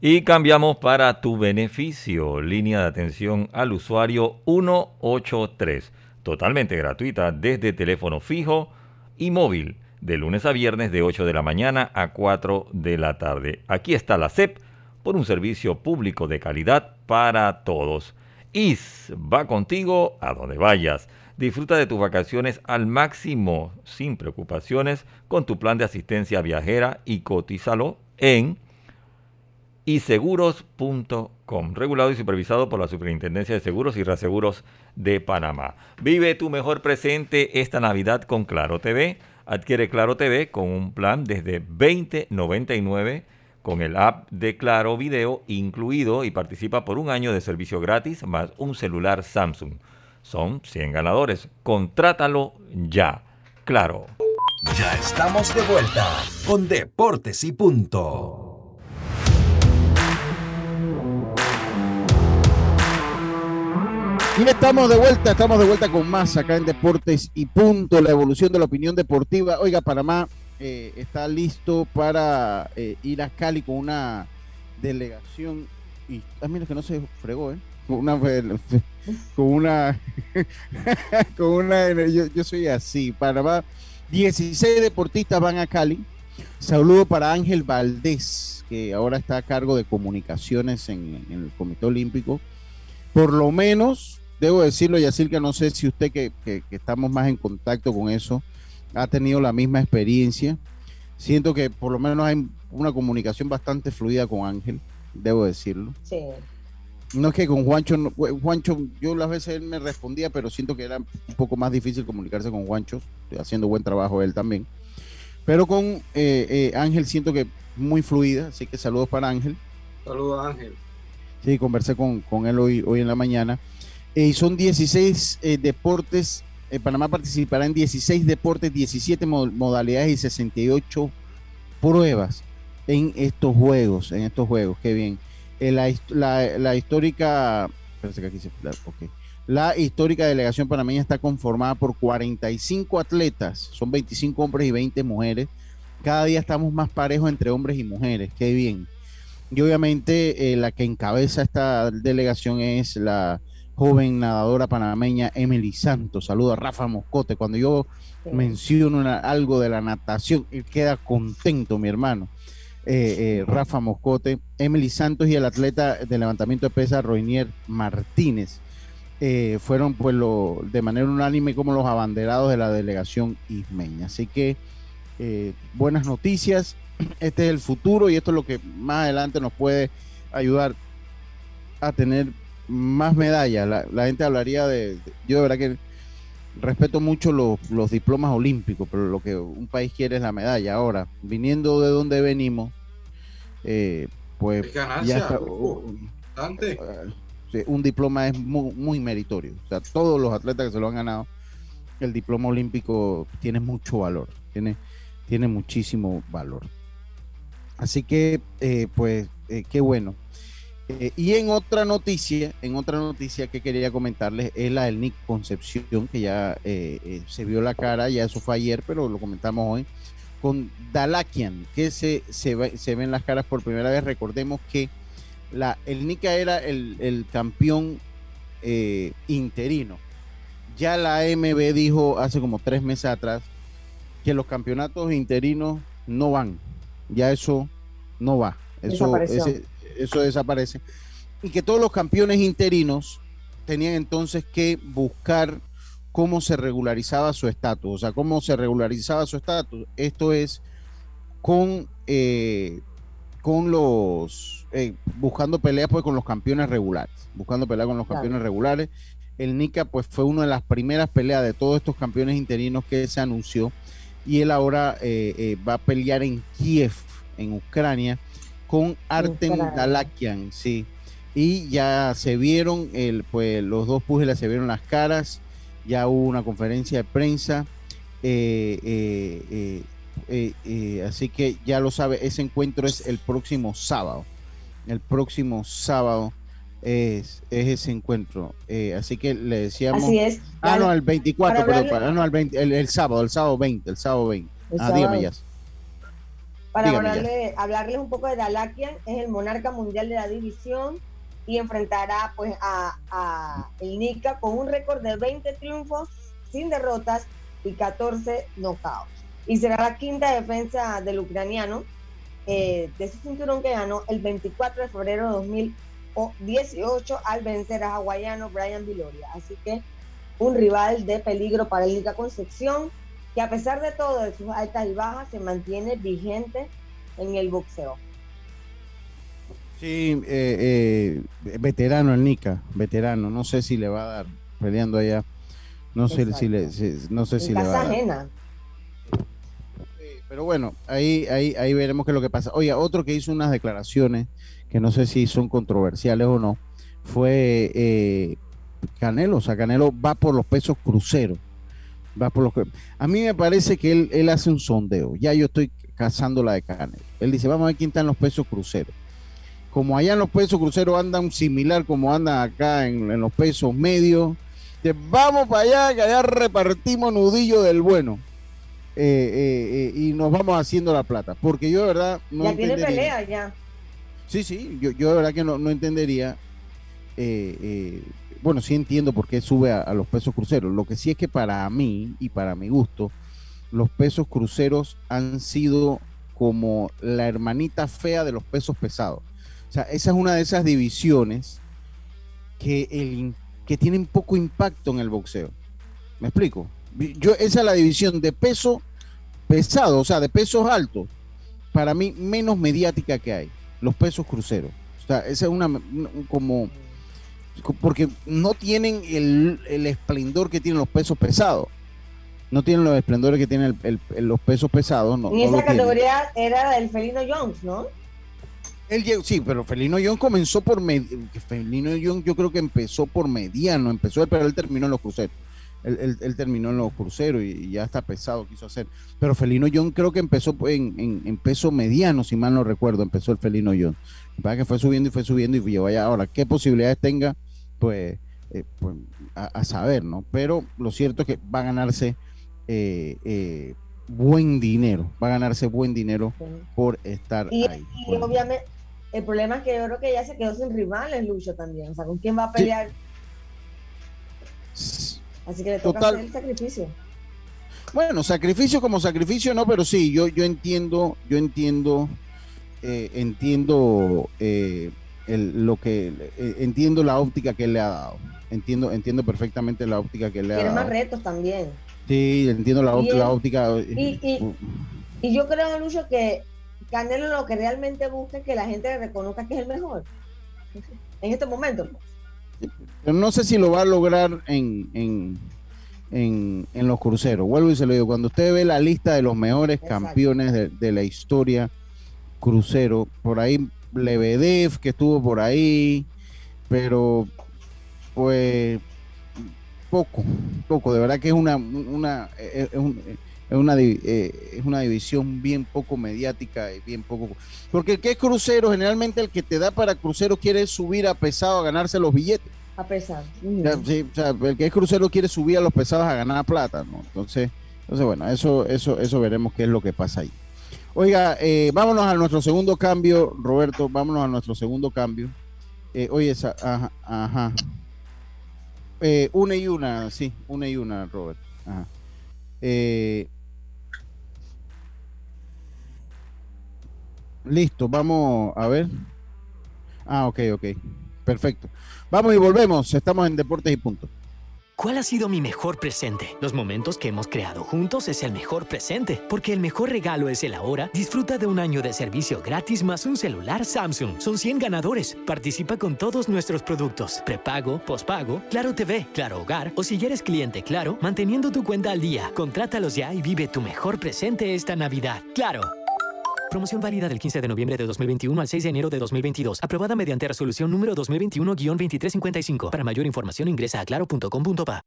Y cambiamos para tu beneficio. Línea de atención al usuario 183. Totalmente gratuita desde teléfono fijo y móvil. De lunes a viernes de 8 de la mañana a 4 de la tarde. Aquí está la CEP por un servicio público de calidad para todos. IS va contigo a donde vayas. Disfruta de tus vacaciones al máximo, sin preocupaciones, con tu plan de asistencia viajera y cotízalo en iseguros.com, regulado y supervisado por la Superintendencia de Seguros y Reaseguros de Panamá. Vive tu mejor presente esta Navidad con Claro TV. Adquiere Claro TV con un plan desde 2099 con el app de Claro Video incluido y participa por un año de servicio gratis más un celular Samsung. Son 100 ganadores. Contrátalo ya. Claro. Ya estamos de vuelta con Deportes y Punto. Y estamos de vuelta, estamos de vuelta con más acá en Deportes y Punto, la evolución de la opinión deportiva. Oiga, Panamá eh, está listo para eh, ir a Cali con una delegación. Y a mí que no se fregó, ¿eh? Con una. Con una. yo, soy así. Panamá. 16 deportistas van a Cali. Saludo para Ángel Valdés, que ahora está a cargo de comunicaciones en, el Comité Olímpico. Por lo menos, debo decirlo, Yacir, que no sé si usted que, que estamos más en contacto con eso, ha tenido la misma experiencia. Siento que por lo menos hay una comunicación bastante fluida con Ángel, debo decirlo. Sí. No es que con Juancho, no- Juancho, yo las veces él me respondía, pero siento que era un poco más difícil comunicarse con Juancho, haciendo buen trabajo él también. Pero con eh, eh, Ángel siento que muy fluida, así que saludos para Ángel. Saludos Ángel. Sí, conversé con, con él hoy, hoy en la mañana. Eh, y son 16 deportes. Panamá participará en 16 deportes, 17 modalidades y 68 pruebas en estos juegos, en estos juegos, qué bien. la, la, histórica. La histórica delegación panameña está conformada por 45 atletas, son 25 hombres y 20 mujeres. Cada día estamos más parejos entre hombres y mujeres, qué bien. Y obviamente eh, la que encabeza esta delegación es la joven nadadora panameña Emily Santos. Saludo a Rafa Moscote. Cuando yo menciono algo de la natación, él queda contento, mi hermano. Eh, eh, Rafa Moscote, Emily Santos y el atleta de levantamiento de pesa Roinier Martínez. Eh, fueron pues lo, de manera unánime como los abanderados de la delegación ismeña. Así que buenas noticias, este es el futuro y esto es lo que más adelante nos puede ayudar a tener más medallas. La, gente hablaría de, yo de verdad que respeto mucho los, diplomas olímpicos, pero lo que un país quiere es la medalla. Ahora, viniendo de donde venimos, eh, pues ya está, este, un diploma es muy, meritorio. O sea, todos los atletas que se lo han ganado, el diploma olímpico tiene mucho valor, tiene, tiene muchísimo valor. Así que, eh, pues, eh, qué bueno. Eh, y en otra noticia, en otra noticia que quería comentarles es la del Nick Concepción, que ya se vio la cara, ya eso fue ayer, pero lo comentamos hoy, con Dalakian, que se, se, se ven las caras por primera vez. Recordemos que el Nica era el, campeón eh, interino. Ya la MB dijo hace como tres meses atrás que los campeonatos interinos no van. Ya eso no va. Eso, eso desaparece. Y que todos los campeones interinos tenían entonces que buscar cómo se regularizaba su estatus. O sea, cómo se regularizaba su estatus. Esto es con eh, con los eh, buscando peleas pues con los campeones regulares, buscando peleas con los campeones regulares. El Nika pues fue una de las primeras peleas de todos estos campeones interinos que se anunció y él ahora eh, va a pelear en Kiev, en Ucrania, con Artem Dalakian, sí. Y ya se vieron, el, pues los dos púgiles se vieron las caras, ya hubo una conferencia de prensa. Eh, eh, eh, así que ya lo sabe, ese encuentro es el próximo sábado. El próximo sábado es, ese encuentro. Eh, así que le decíamos. Así es. Ah, no, el 24, pero para, no, el, 20, el, sábado, el sábado 20, el sábado 20. ah, dígame ya. Para hablarle, hablarles un poco de Dalakian, es el monarca mundial de la división y enfrentará pues a, a el Nika con un récord de 20 triunfos sin derrotas y 14 knockouts. Y será la quinta defensa del ucraniano eh, de ese cinturón que ganó el 24 de febrero de 2018 al vencer a hawaiano Brian Viloria. Así que un rival de peligro para el Liga Concepción, que a pesar de todo, de sus altas y bajas, se mantiene vigente en el boxeo. Sí, eh, eh, veterano el Nica, veterano. No sé si le va a dar peleando allá. No sé si le, no sé si le va a dar. Pero bueno, ahí, ahí, ahí veremos qué es lo que pasa. Oye, otro que hizo unas declaraciones que no sé si son controversiales o no, fue eh, Canelo. O sea, Canelo va por los pesos cruceros. Va por los A mí me parece que él, él hace un sondeo. Ya yo estoy cazando la de Canelo. Él dice, vamos a ver quién está en los pesos cruceros. Como allá en los pesos cruceros andan similar como andan acá en, en los pesos medios, vamos para allá, que allá repartimos nudillo del bueno. Eh, eh, eh, y nos vamos haciendo la plata. Porque yo de verdad no. Ya tiene pelea ya. Sí, sí, yo, yo de verdad que no, no entendería. Bueno, sí entiendo por qué sube a, los pesos cruceros. Lo que sí es que para mí y para mi gusto, los pesos cruceros han sido como la hermanita fea de los pesos pesados. O sea, esa es una de esas divisiones que, el, que tienen poco impacto en el boxeo. ¿Me explico? yo, esa es la división de peso pesado, o sea, de pesos altos, para mí menos mediática que hay, los pesos cruceros. O sea, esa es una, como, porque no tienen el, esplendor que tienen los pesos pesados. no tienen los esplendores que tienen el- el- los pesos pesados. No, no esa tienen. categoría era el Felino Jones, ¿no? Él sí, pero Felino Young comenzó por med- Felino Young yo creo que empezó por mediano, empezó pero él terminó en los cruceros. Él, él- él terminó en los cruceros y, y ya está pesado, quiso hacer. Pero Felino Young creo que empezó en, en- en peso mediano, si mal no recuerdo, empezó el Felino Young. Es que fue subiendo y fue subiendo y llegó allá. Ahora, ¿qué posibilidades tenga? Pues, eh, pues, a, a saber, ¿no? Pero lo cierto es que va a ganarse eh, eh, buen dinero, va a ganarse buen dinero por estar Y, ahí. y obviamente, el problema es que yo creo que ya se quedó sin rivales, Lucho, también. O sea, ¿con quién va a pelear? Así que le toca Total. hacer el sacrificio. Bueno, sacrificio como sacrificio no, pero sí, yo, yo entiendo, yo entiendo, eh, entiendo eh, el- lo que eh, entiendo la óptica que él le ha dado. Entiendo, entiendo perfectamente la óptica que le ha Tiene más dado. retos también. Sí, entiendo la, Y él- la óptica. eh, Y, y, y yo creo, Lucho, que Canelo lo que realmente busca es que la gente reconozca que es el mejor. En este momento. pues. Pero no sé si lo va a lograr en, en, en, en los cruceros. Vuelvo y se lo digo, cuando usted ve la lista de los mejores campeones de, de la historia crucero, por ahí Lebedev, que estuvo por ahí, pero pues poco, poco, de verdad que es una, una, es, es un- es una, eh, es una división bien poco mediática y bien poco... Porque el que es crucero, generalmente el que te da para crucero quiere subir a pesado a ganarse los billetes. A pesar. O sea, sí, o sea, el que es crucero quiere subir a los pesados a ganar plata, ¿no? Entonces, entonces bueno, eso, eso, eso veremos qué es lo que pasa ahí. Oiga, eh, vámonos a nuestro segundo cambio, Roberto, vámonos a nuestro segundo cambio. Eh, oye, esa, ajá, ajá. Eh, una y una, sí, una y una, Robert. Ajá. Eh, listo, vamos a ver. Ah, ok, ok. Perfecto. Vamos y volvemos. Estamos en Deportes y Punto. ¿Cuál ha sido mi mejor presente? Los momentos que hemos creado juntos es el mejor presente, porque el mejor regalo es el ahora. Disfruta de un año de servicio gratis más un celular Samsung. Son 100 ganadores. Participa con todos nuestros productos. Prepago, pospago, Claro TV, Claro Hogar o si eres cliente Claro, manteniendo tu cuenta al día. Contrátalos ya y vive tu mejor presente esta Navidad. Claro. Promoción válida del 15 de noviembre de 2021 al 6 de enero de 2022. Aprobada mediante resolución número 2021-2355. Para mayor información ingresa a claro.com.pa.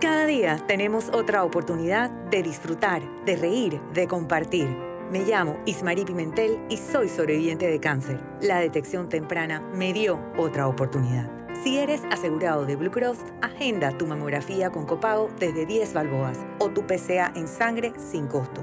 Cada día tenemos otra oportunidad de disfrutar, de reír, de compartir. Me llamo Ismarí Pimentel y soy sobreviviente de cáncer. La detección temprana me dio otra oportunidad. Si eres asegurado de Blue Cross, agenda tu mamografía con copago desde 10 balboas o tu PCA en sangre sin costo.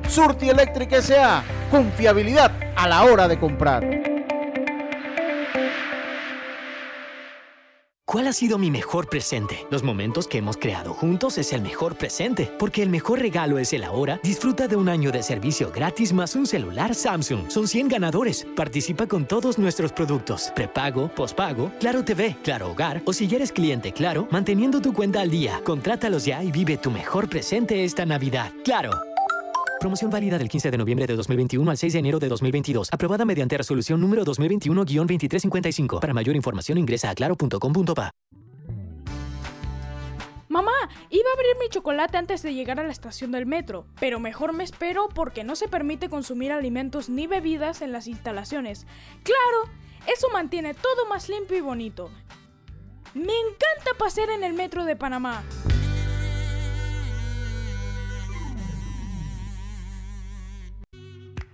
Surti Electric S.A. Confiabilidad a la hora de comprar. ¿Cuál ha sido mi mejor presente? Los momentos que hemos creado juntos es el mejor presente, porque el mejor regalo es el ahora. Disfruta de un año de servicio gratis más un celular Samsung. Son 100 ganadores. Participa con todos nuestros productos. Prepago, pospago, Claro TV, Claro Hogar o si ya eres cliente Claro, manteniendo tu cuenta al día. Contrátalos ya y vive tu mejor presente esta Navidad. Claro. Promoción válida del 15 de noviembre de 2021 al 6 de enero de 2022. Aprobada mediante resolución número 2021-2355. Para mayor información ingresa a claro.com.pa. Mamá, iba a abrir mi chocolate antes de llegar a la estación del metro, pero mejor me espero porque no se permite consumir alimentos ni bebidas en las instalaciones. Claro, eso mantiene todo más limpio y bonito. Me encanta pasear en el metro de Panamá.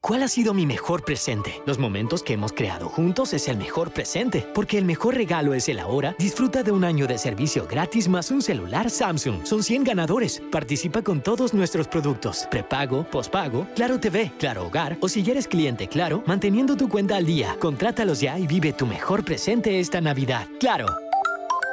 ¿Cuál ha sido mi mejor presente? Los momentos que hemos creado juntos es el mejor presente, porque el mejor regalo es el ahora. Disfruta de un año de servicio gratis más un celular Samsung. Son 100 ganadores. Participa con todos nuestros productos. Prepago, pospago, Claro TV, Claro Hogar o si eres cliente Claro, manteniendo tu cuenta al día. Contrátalos ya y vive tu mejor presente esta Navidad. Claro.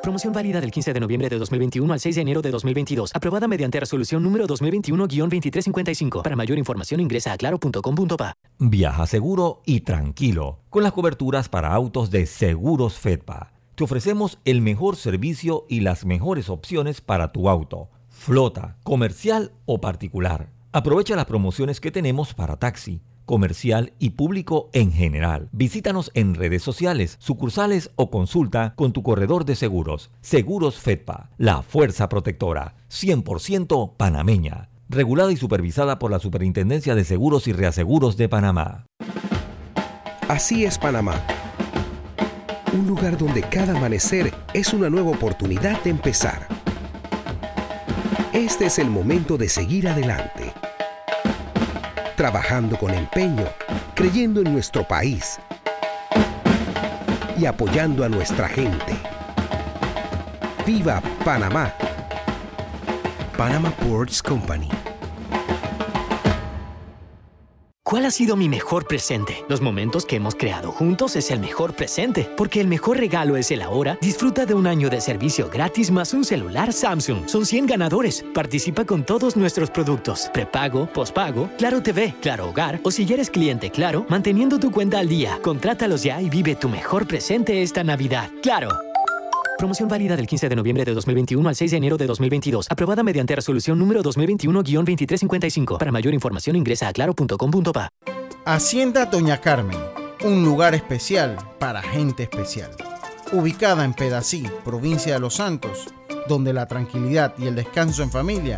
Promoción válida del 15 de noviembre de 2021 al 6 de enero de 2022. Aprobada mediante resolución número 2021-2355. Para mayor información ingresa a claro.com.pa. Viaja seguro y tranquilo con las coberturas para autos de Seguros Fedpa. Te ofrecemos el mejor servicio y las mejores opciones para tu auto, flota, comercial o particular. Aprovecha las promociones que tenemos para taxi comercial y público en general. Visítanos en redes sociales, sucursales o consulta con tu corredor de seguros. Seguros Fedpa, la fuerza protectora, 100% panameña. Regulada y supervisada por la Superintendencia de Seguros y Reaseguros de Panamá. Así es Panamá. Un lugar donde cada amanecer es una nueva oportunidad de empezar. Este es el momento de seguir adelante trabajando con empeño, creyendo en nuestro país y apoyando a nuestra gente. ¡Viva Panamá! Panama Ports Company. ¿Cuál ha sido mi mejor presente? Los momentos que hemos creado juntos es el mejor presente, porque el mejor regalo es el ahora. Disfruta de un año de servicio gratis más un celular Samsung. Son 100 ganadores. Participa con todos nuestros productos. Prepago, pospago, Claro TV, Claro Hogar o si eres cliente Claro, manteniendo tu cuenta al día. Contrátalos ya y vive tu mejor presente esta Navidad. Claro. Promoción válida del 15 de noviembre de 2021 al 6 de enero de 2022. Aprobada mediante resolución número 2021-2355. Para mayor información ingresa a claro.com.pa. Hacienda Doña Carmen, un lugar especial para gente especial. Ubicada en Pedací, provincia de Los Santos, donde la tranquilidad y el descanso en familia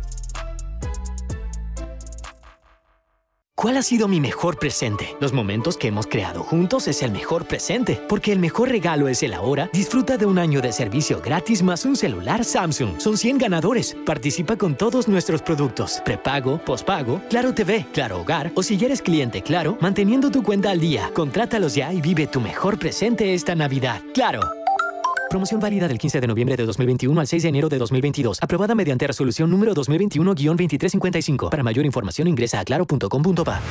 ¿Cuál ha sido mi mejor presente? Los momentos que hemos creado juntos es el mejor presente, porque el mejor regalo es el ahora. Disfruta de un año de servicio gratis más un celular Samsung. Son 100 ganadores. Participa con todos nuestros productos. Prepago, pospago, Claro TV, Claro Hogar o si eres cliente Claro, manteniendo tu cuenta al día. Contrátalos ya y vive tu mejor presente esta Navidad. Claro. Promoción válida del 15 de noviembre de 2021 al 6 de enero de 2022. Aprobada mediante resolución número 2021-2355. Para mayor información ingresa a claro.com.pa.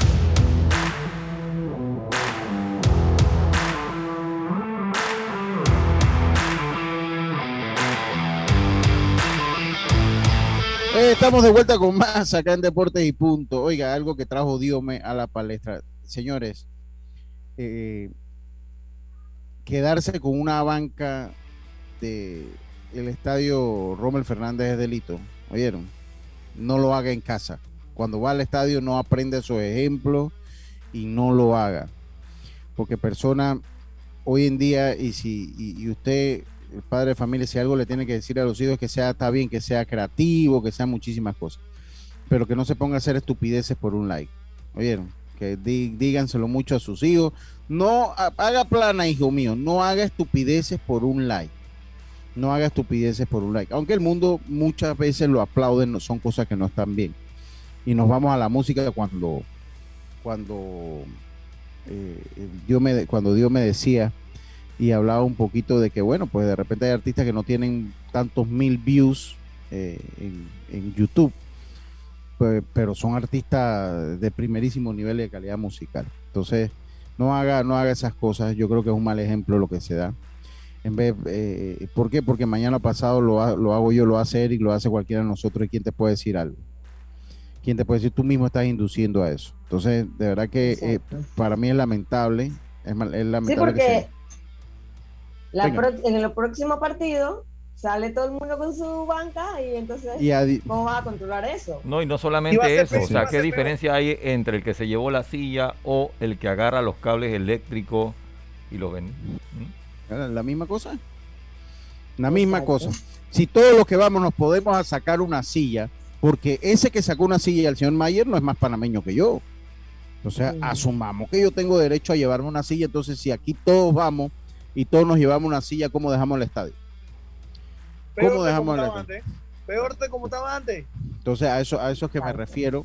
Eh, estamos de vuelta con más acá en Deportes y Punto. Oiga, algo que trajo Diome a la palestra. Señores, eh, quedarse con una banca de el estadio Rommel Fernández es delito. ¿Oyeron? No lo haga en casa. Cuando va al estadio no aprende su ejemplo y no lo haga. Porque persona hoy en día, y si y, usted, el padre de familia, si algo le tiene que decir a los hijos que sea, está bien, que sea creativo, que sea muchísimas cosas. Pero que no se ponga a hacer estupideces por un like. ¿Oyeron? Que díganselo mucho a sus hijos. No haga plana, hijo mío. No haga estupideces por un like no haga estupideces por un like. Aunque el mundo muchas veces lo aplauden, son cosas que no están bien. Y nos vamos a la música cuando, cuando, eh, Dios me, cuando Dios me decía y hablaba un poquito de que, bueno, pues de repente hay artistas que no tienen tantos mil views eh, en, YouTube, pues, pero son artistas de primerísimo nivel de calidad musical. Entonces, no haga, no haga esas cosas. Yo creo que es un mal ejemplo lo que se da. En vez, eh, ¿Por qué? Porque mañana pasado lo, lo, hago yo, lo hace Eric, lo hace cualquiera de nosotros y quién te puede decir algo. ¿quién te puede decir? Tú mismo estás induciendo a eso. Entonces, de verdad que eh, para mí es lamentable. Es, lamentable. Sí, porque en el próximo partido sale todo el mundo con su banca y entonces ¿cómo vas a controlar eso? No, y no solamente eso, o sea, ¿qué diferencia hay entre el que se llevó la silla o el que agarra los cables eléctricos y los ven? ¿Mm? La misma cosa. La misma cosa. Si todos los que vamos nos podemos sacar una silla, porque ese que sacó una silla y el señor Mayer no es más panameño que yo. O sea, asumamos que yo tengo derecho a llevarme una silla, entonces si aquí todos vamos y todos nos llevamos una silla, ¿cómo dejamos el estadio? ¿Cómo dejamos el estadio? Peor de como estaba antes. Entonces, a eso, a eso es que me refiero.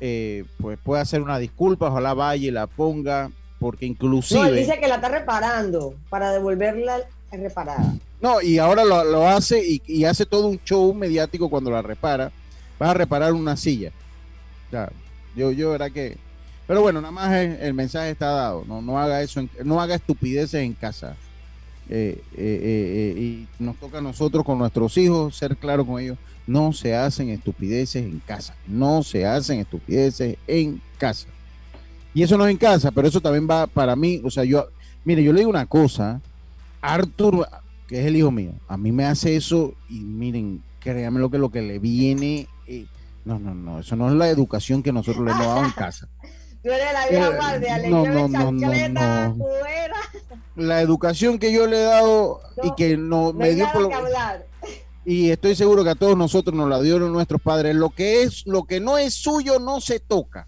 Eh, pues puede hacer una disculpa, ojalá vaya y la ponga, porque inclusive... No, dice que la está reparando para devolverla reparada. No, y ahora lo, hace y, hace todo un show mediático cuando la repara. Va a reparar una silla. yo, yo, verdad que pero bueno, nada más el, mensaje está dado. No, no haga eso, no haga estupideces en casa. Eh, eh, eh, y nos toca a nosotros con nuestros hijos ser claros con ellos. No se hacen estupideces en casa. No se hacen estupideces en casa. Y eso no es en casa, pero eso también va para mí. O sea, yo, mire, yo le digo una cosa. Arthur, que es el hijo mío, a mí me hace eso y miren, créanme lo que lo que le viene. no, no, no, eso no es la educación que nosotros le hemos dado en casa. la La educación que yo le he dado y que no, me dio por y estoy seguro que a todos nosotros nos la dieron nuestros padres. Lo que es, lo que no es suyo no se toca.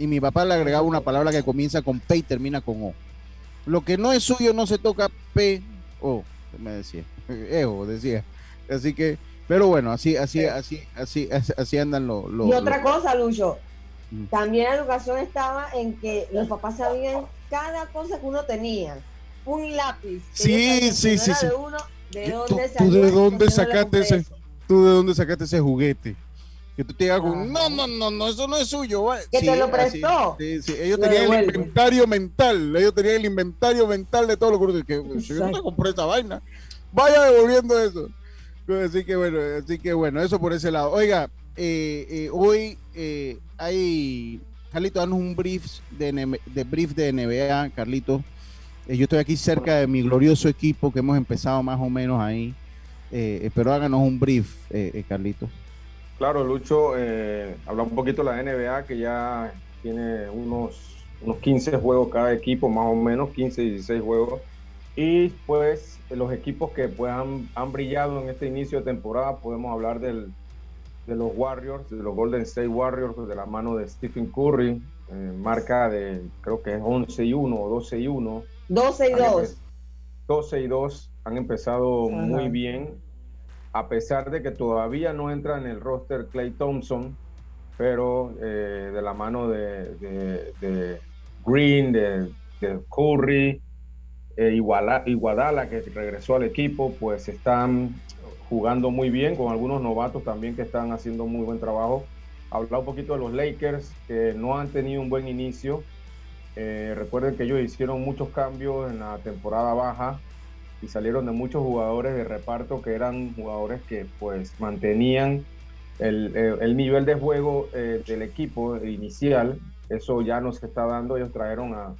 Y mi papá le agregaba una palabra que comienza con P y termina con O. Lo que no es suyo no se toca P O, me decía. Ejo, decía. Así que, pero bueno, así, así, así, así, así, andan los. y otra cosa, Lucho, Mm. También la educación estaba en que los papás sabían cada cosa que uno tenía. Un lápiz. Sí, sí, sí, sí. De uno, ¿de dónde ¿Tú, de dónde sacaste ese, ¿Tú de dónde sacaste ese juguete? Que tú te digas, no, no, no, no, eso no es suyo. Que te lo prestó. sí, sí, ellos tenían el inventario mental. Ellos tenían el inventario mental de todo lo que, que yo no te compré esa vaina. Vaya devolviendo eso. Así que bueno, así que bueno, eso por ese lado. Oiga, eh, eh, hoy eh, hay, Carlito, danos un brief de, de, brief de NBA, Carlito. yo estoy aquí cerca de mi glorioso equipo que hemos empezado más o menos ahí, pero háganos un brief, Carlito. Claro, Lucho, habla un poquito de la NBA que ya tiene unos, unos 15 juegos cada equipo, más o menos, 15, 16 juegos. Y pues los equipos que pues, han, han brillado en este inicio de temporada, podemos hablar del, de los Warriors, de los Golden State Warriors, de la mano de Stephen Curry, eh, marca de creo que es 11 y 1 o 12 y 1. 12 y 2. 12 y 2 han empezado muy bien, a pesar de que todavía no entra en el roster Clay Thompson, pero eh, de la mano de, Green, de, Curry, eh, Iguadala, que regresó al equipo, pues están jugando muy bien, con algunos novatos también que están haciendo muy buen trabajo. Hablar un poquito de los Lakers, que no han tenido un buen inicio. Eh, recuerden que ellos hicieron muchos cambios en la temporada baja y salieron de muchos jugadores de reparto que eran jugadores que pues mantenían el, el, nivel de juego eh, del equipo inicial. Eso ya no se está dando. Ellos trajeron a,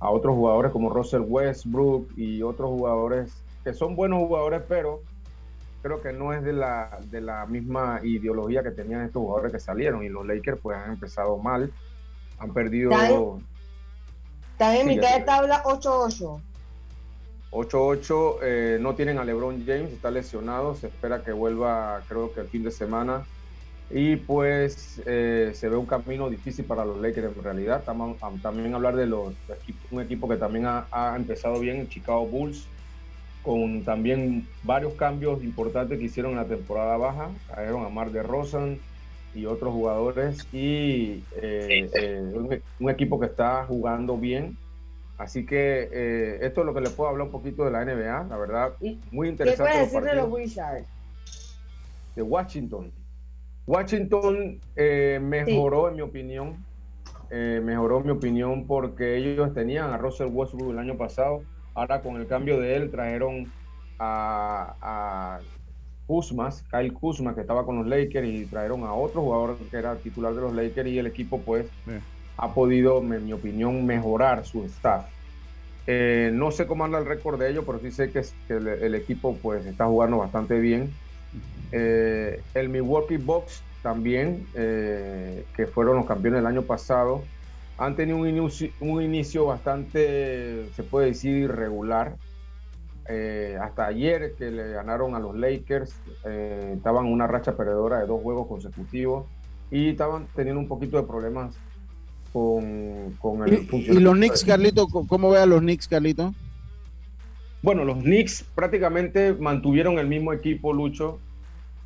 a otros jugadores como Russell Westbrook y otros jugadores que son buenos jugadores, pero creo que no es de la, de la misma ideología que tenían estos jugadores que salieron y los Lakers pues han empezado mal, han perdido... Están en mitad de tabla 8-8. 8-8, eh, no tienen a LeBron James, está lesionado, se espera que vuelva creo que el fin de semana. Y pues eh, se ve un camino difícil para los Lakers en realidad. También, hablar de los un equipo que también ha, ha empezado bien, Chicago Bulls, con también varios cambios importantes que hicieron en la temporada baja. Trajeron a Mar de Rosan y otros jugadores y eh, eh, un, equipo que está jugando bien. Así que eh, esto es lo que le puedo hablar un poquito de la NBA, la verdad, muy interesante. ¿Qué puede decir de los Wizards? De Washington. Washington mejoró, en mi opinión, mejoró en mi opinión porque ellos tenían a Russell Westbrook el año pasado, Ahora con el cambio de él trajeron a, Kuzmas, Kyle Kuzma, que estaba con los Lakers, y trajeron a otro jugador que era titular de los Lakers, y el equipo, pues, ha podido, en mi opinión, mejorar su staff. Eh, no sé cómo anda el récord de ellos, pero sí sé que, el, equipo, pues, está jugando bastante bien. Eh, el Milwaukee Bucks también, eh, que fueron los campeones el año pasado, han tenido un inicio, un inicio bastante, se puede decir, irregular. Hasta ayer que le ganaron a los Lakers, estaban en una racha perdedora de dos juegos consecutivos y estaban teniendo un poquito de problemas con, con el ¿Y, ¿Y, los Knicks, Carlito? ¿Cómo ve a los Knicks, Carlito? Bueno, los Knicks prácticamente mantuvieron el mismo equipo, Lucho,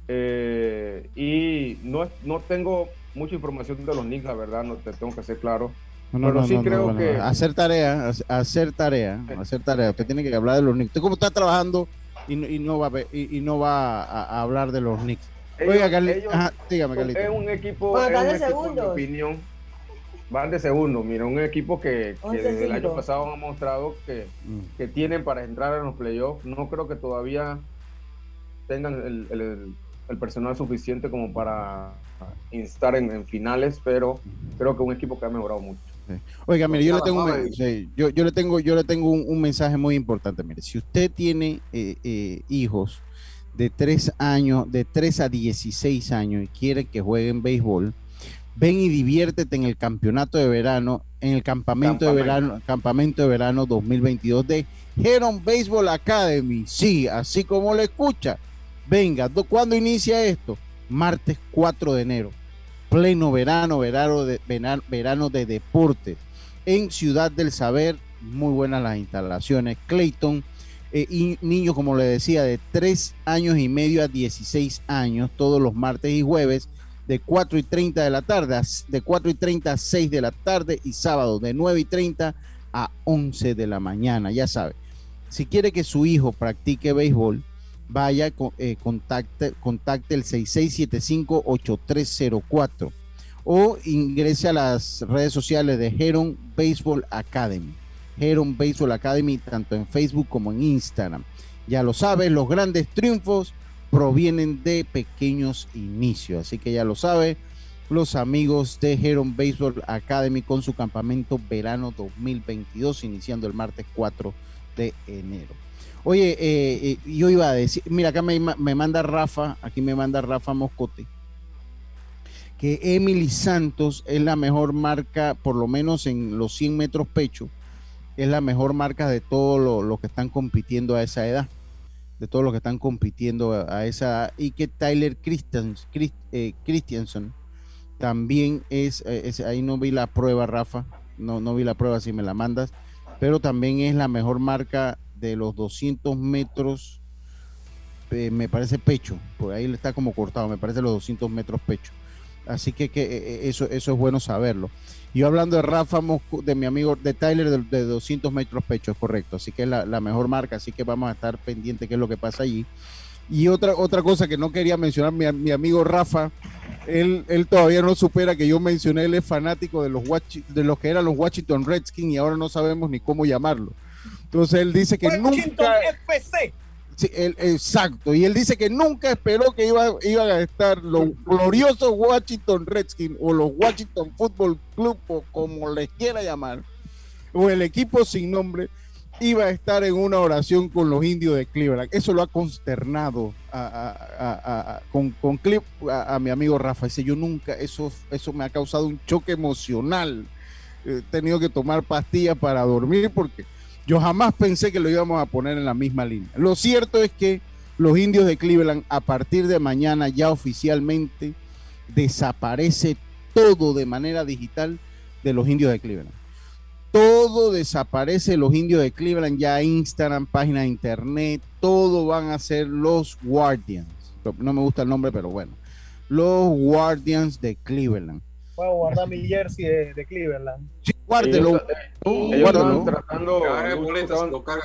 eh, y no, no tengo mucha información de los Knicks, la verdad, no te tengo que ser claro. No, pero no, sí creo que. Hacer tarea, hacer tarea, hacer tarea. Usted tiene que hablar de los Knicks. Usted, como está trabajando y, y no va, a, y, y no va a, a, hablar de los Knicks. Ellos, Oiga, Carli, ellos, ajá, dígame, Carlito. Es un equipo. Bueno, es un equipo, segundo. en mi opinión. Van de segundo. Mira, un equipo que, que desde el año pasado han mostrado que, mm. que tienen para entrar en los playoffs. No creo que todavía tengan el, el, el personal suficiente como para instar en, en, finales, pero creo que un equipo que ha mejorado mucho. Sí. Oiga, mire, yo le tengo, un, sí, yo, yo, le tengo, yo le tengo un, un, mensaje muy importante. Mire, si usted tiene eh, eh, hijos de 3 años, de 3 a 16 años y quiere que jueguen béisbol, ven y diviértete en el campeonato de verano, en el campamento, campamento. de verano, campamento de verano 2022 de Heron Baseball Academy. Sí, así como lo escucha. Venga, ¿cuándo inicia esto? Martes 4 de enero. Pleno verano, verano de, verano, verano de deportes. En Ciudad del Saber, muy buenas las instalaciones. Clayton, eh, y niños, como le decía, de 3 años y medio a 16 años, todos los martes y jueves, de 4 y 30 de la tarde, de 4 y 30 a 6 de la tarde, y sábado de 9 y 30 a 11 de la mañana. Ya sabe, si quiere que su hijo practique béisbol, vaya, eh, contacte, contacte el 6675-8304 o ingrese a las redes sociales de Heron Baseball Academy. Heron Baseball Academy, tanto en Facebook como en Instagram. Ya lo sabes, los grandes triunfos provienen de pequeños inicios. Así que ya lo sabe, los amigos de Heron Baseball Academy con su campamento verano 2022, iniciando el martes 4 de enero. Oye, eh, eh, yo iba a decir, mira, acá me, me, manda Rafa, aquí me manda Rafa Moscote, que Emily Santos es la mejor marca, por lo menos en los 100 metros pecho, es la mejor marca de todos los lo que están compitiendo a esa edad, de todos los que están compitiendo a, esa y que Tyler Christians, Christ, eh, Christiansen también es, es, ahí no vi la prueba, Rafa, no, no vi la prueba si me la mandas, pero también es la mejor marca de los 200 metros, eh, me parece pecho, por ahí está como cortado, me parece los 200 metros pecho. Así que, que eh, eso, eso es bueno saberlo. Yo hablando de Rafa, de mi amigo, de Tyler, de, de 200 metros pecho, es correcto. Así que es la, la, mejor marca, así que vamos a estar pendientes qué es lo que pasa allí. Y otra, otra cosa que no quería mencionar, mi, mi amigo Rafa, él, él, todavía no supera que yo mencioné, él es fanático de los, de los que eran los Washington Redskins y ahora no sabemos ni cómo llamarlo. Entonces él dice que Washington nunca. FC. Él, exacto. Y él dice que nunca esperó que iba, iban a estar los gloriosos Washington Redskins o los Washington Football Club, o como les quiera llamar, o el equipo sin nombre, iba a estar en una oración con los indios de Cleveland. Eso lo ha consternado a, con Clip, a, mi amigo Rafa. Dice, yo nunca, eso, eso me ha causado un choque emocional. He tenido que tomar pastillas para dormir porque yo jamás pensé que lo íbamos a poner en la misma línea. Lo cierto es que los indios de Cleveland a partir de mañana ya oficialmente desaparece todo de manera digital de los indios de Cleveland. Todo desaparece de los indios de Cleveland, ya Instagram, página de internet, todo van a ser los Guardians. No me gusta el nombre, pero bueno. Los Guardians de Cleveland. A guardar mi jersey de, de Cleveland. Sí, guárdelo. Ellos, estaban tratando,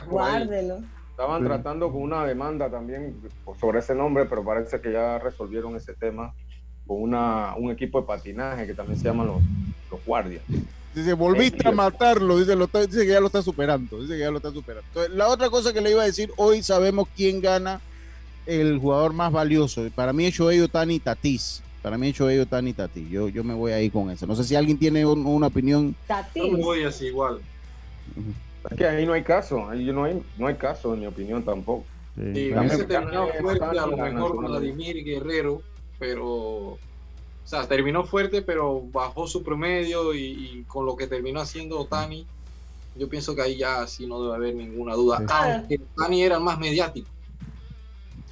Guárdelo. Estaban tratando con una demanda también sobre ese nombre, pero parece que ya resolvieron ese tema con una, un equipo de patinaje que también se llaman los, los Guardias. Dice, volviste a matarlo, dice, lo está, dice, que ya lo está superando, dice que ya lo está superando. Entonces, la otra cosa que le iba a decir, hoy sabemos quién gana el jugador más valioso. Para mí es Shohei Otani Tatis. Para mí es Shohei Otani Tatis. Yo, yo me voy ahí con eso. No sé si alguien tiene un- una opinión. Yo me voy así igual. Es que ahí no hay caso, ahí no hay, no hay caso, en mi opinión tampoco. Sí, Dame- hubiese terminado fuerte a lo mejor. Vladimir Guerrero, pero o sea, terminó fuerte, pero bajó su promedio y, y con lo que terminó haciendo Otani, yo pienso que ahí ya sí no debe haber ninguna duda. Aunque Otani era el más mediático.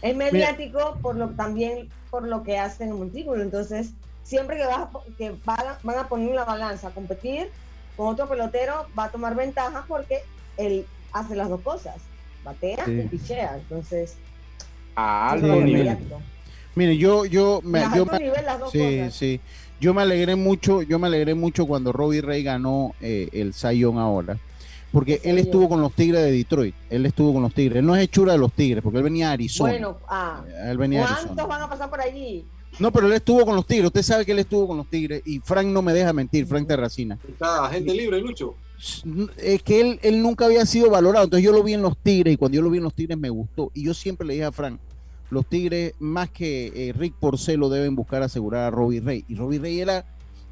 Es mediático por lo también por lo que hace en el montículo. Entonces, siempre que, vas que van, a, van a poner la balanza a competir con otro pelotero, va a tomar ventaja porque él hace las dos cosas, batea Sí. y pichea. Entonces, A alto es lo nivel. mediático. Mire, yo, yo, me, Y a yo alto me- nivel las dos sí, cosas. sí. Yo me alegré mucho, yo me alegré mucho cuando Robbie Ray ganó eh, el Young ahora. Porque él estuvo con los Tigres de Detroit. Él estuvo con los Tigres. Él no es hechura de los Tigres, porque él venía a Arizona. Bueno, ah, él venía a ¿cuántos Arizona. van a pasar por allí? No, pero él estuvo con los Tigres. Usted sabe que él estuvo con los Tigres. Y Frank no me deja mentir, Frank Terracina. Está gente libre, Lucho. Es que él, él nunca había sido valorado. Entonces yo lo vi en los Tigres y cuando yo lo vi en los Tigres me gustó. Y yo siempre le dije a Frank, los Tigres, más que eh, Rick Porcelo, deben buscar asegurar a Robbie Ray. Y Robbie Ray era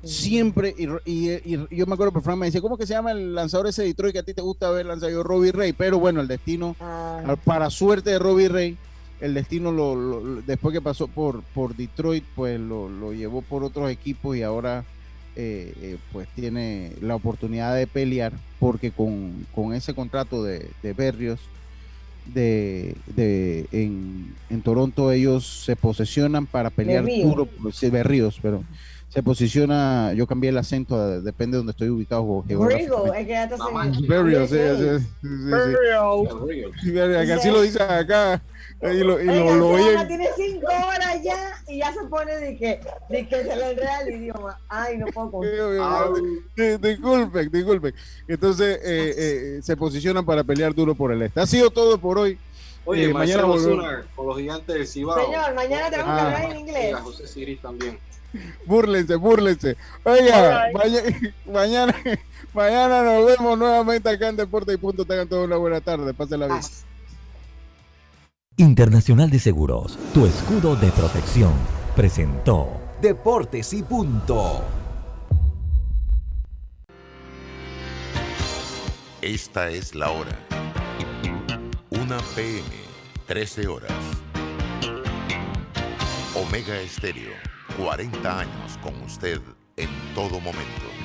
siempre, y, y- y yo me acuerdo que Frank me decía, ¿cómo que se llama el lanzador ese de Detroit que a ti te gusta ver lanzado? Yo, Robbie Ray. Pero bueno, el destino, al- para suerte de Robbie Ray, el destino lo, después que pasó por, por Detroit, pues lo, lo llevó por otros equipos y ahora eh, eh, pues tiene la oportunidad de pelear porque con, con ese contrato de, de Berrios de, de- en, en Toronto ellos se posesionan para pelear Berríos. duro Berríos, pero se posiciona, yo cambié el acento, a- depende de donde estoy ubicado Rigo, geográficamente. es que ya en Berrios, sí, USA. sí, sí, sí, sí. Sí, verga, que así lo dicen acá y lo, y Oiga, lo, tiene cinco horas ya y ya se pone de que, de que se le enreda el idioma. Ay, no puedo Disculpen, disculpen. Entonces eh, eh, se posicionan para pelear duro por el este. Ha sido todo por hoy. Oye, Eh, mañana volvemos. Con los gigantes del Cibao. Señor, mañana tenemos que Ah. hablar en inglés. Y a José Siris también. Búrlense, búrlense. Oiga, maña- mañana, mañana nos vemos nuevamente acá en Deporte y Punto. Tengan toda una buena tarde. Pásenla bien. Internacional de Seguros, tu escudo de protección, presentó Deportes y punto. Esta es la hora. 1 PM, 13 horas. Omega Estéreo, 40 años con usted en todo momento.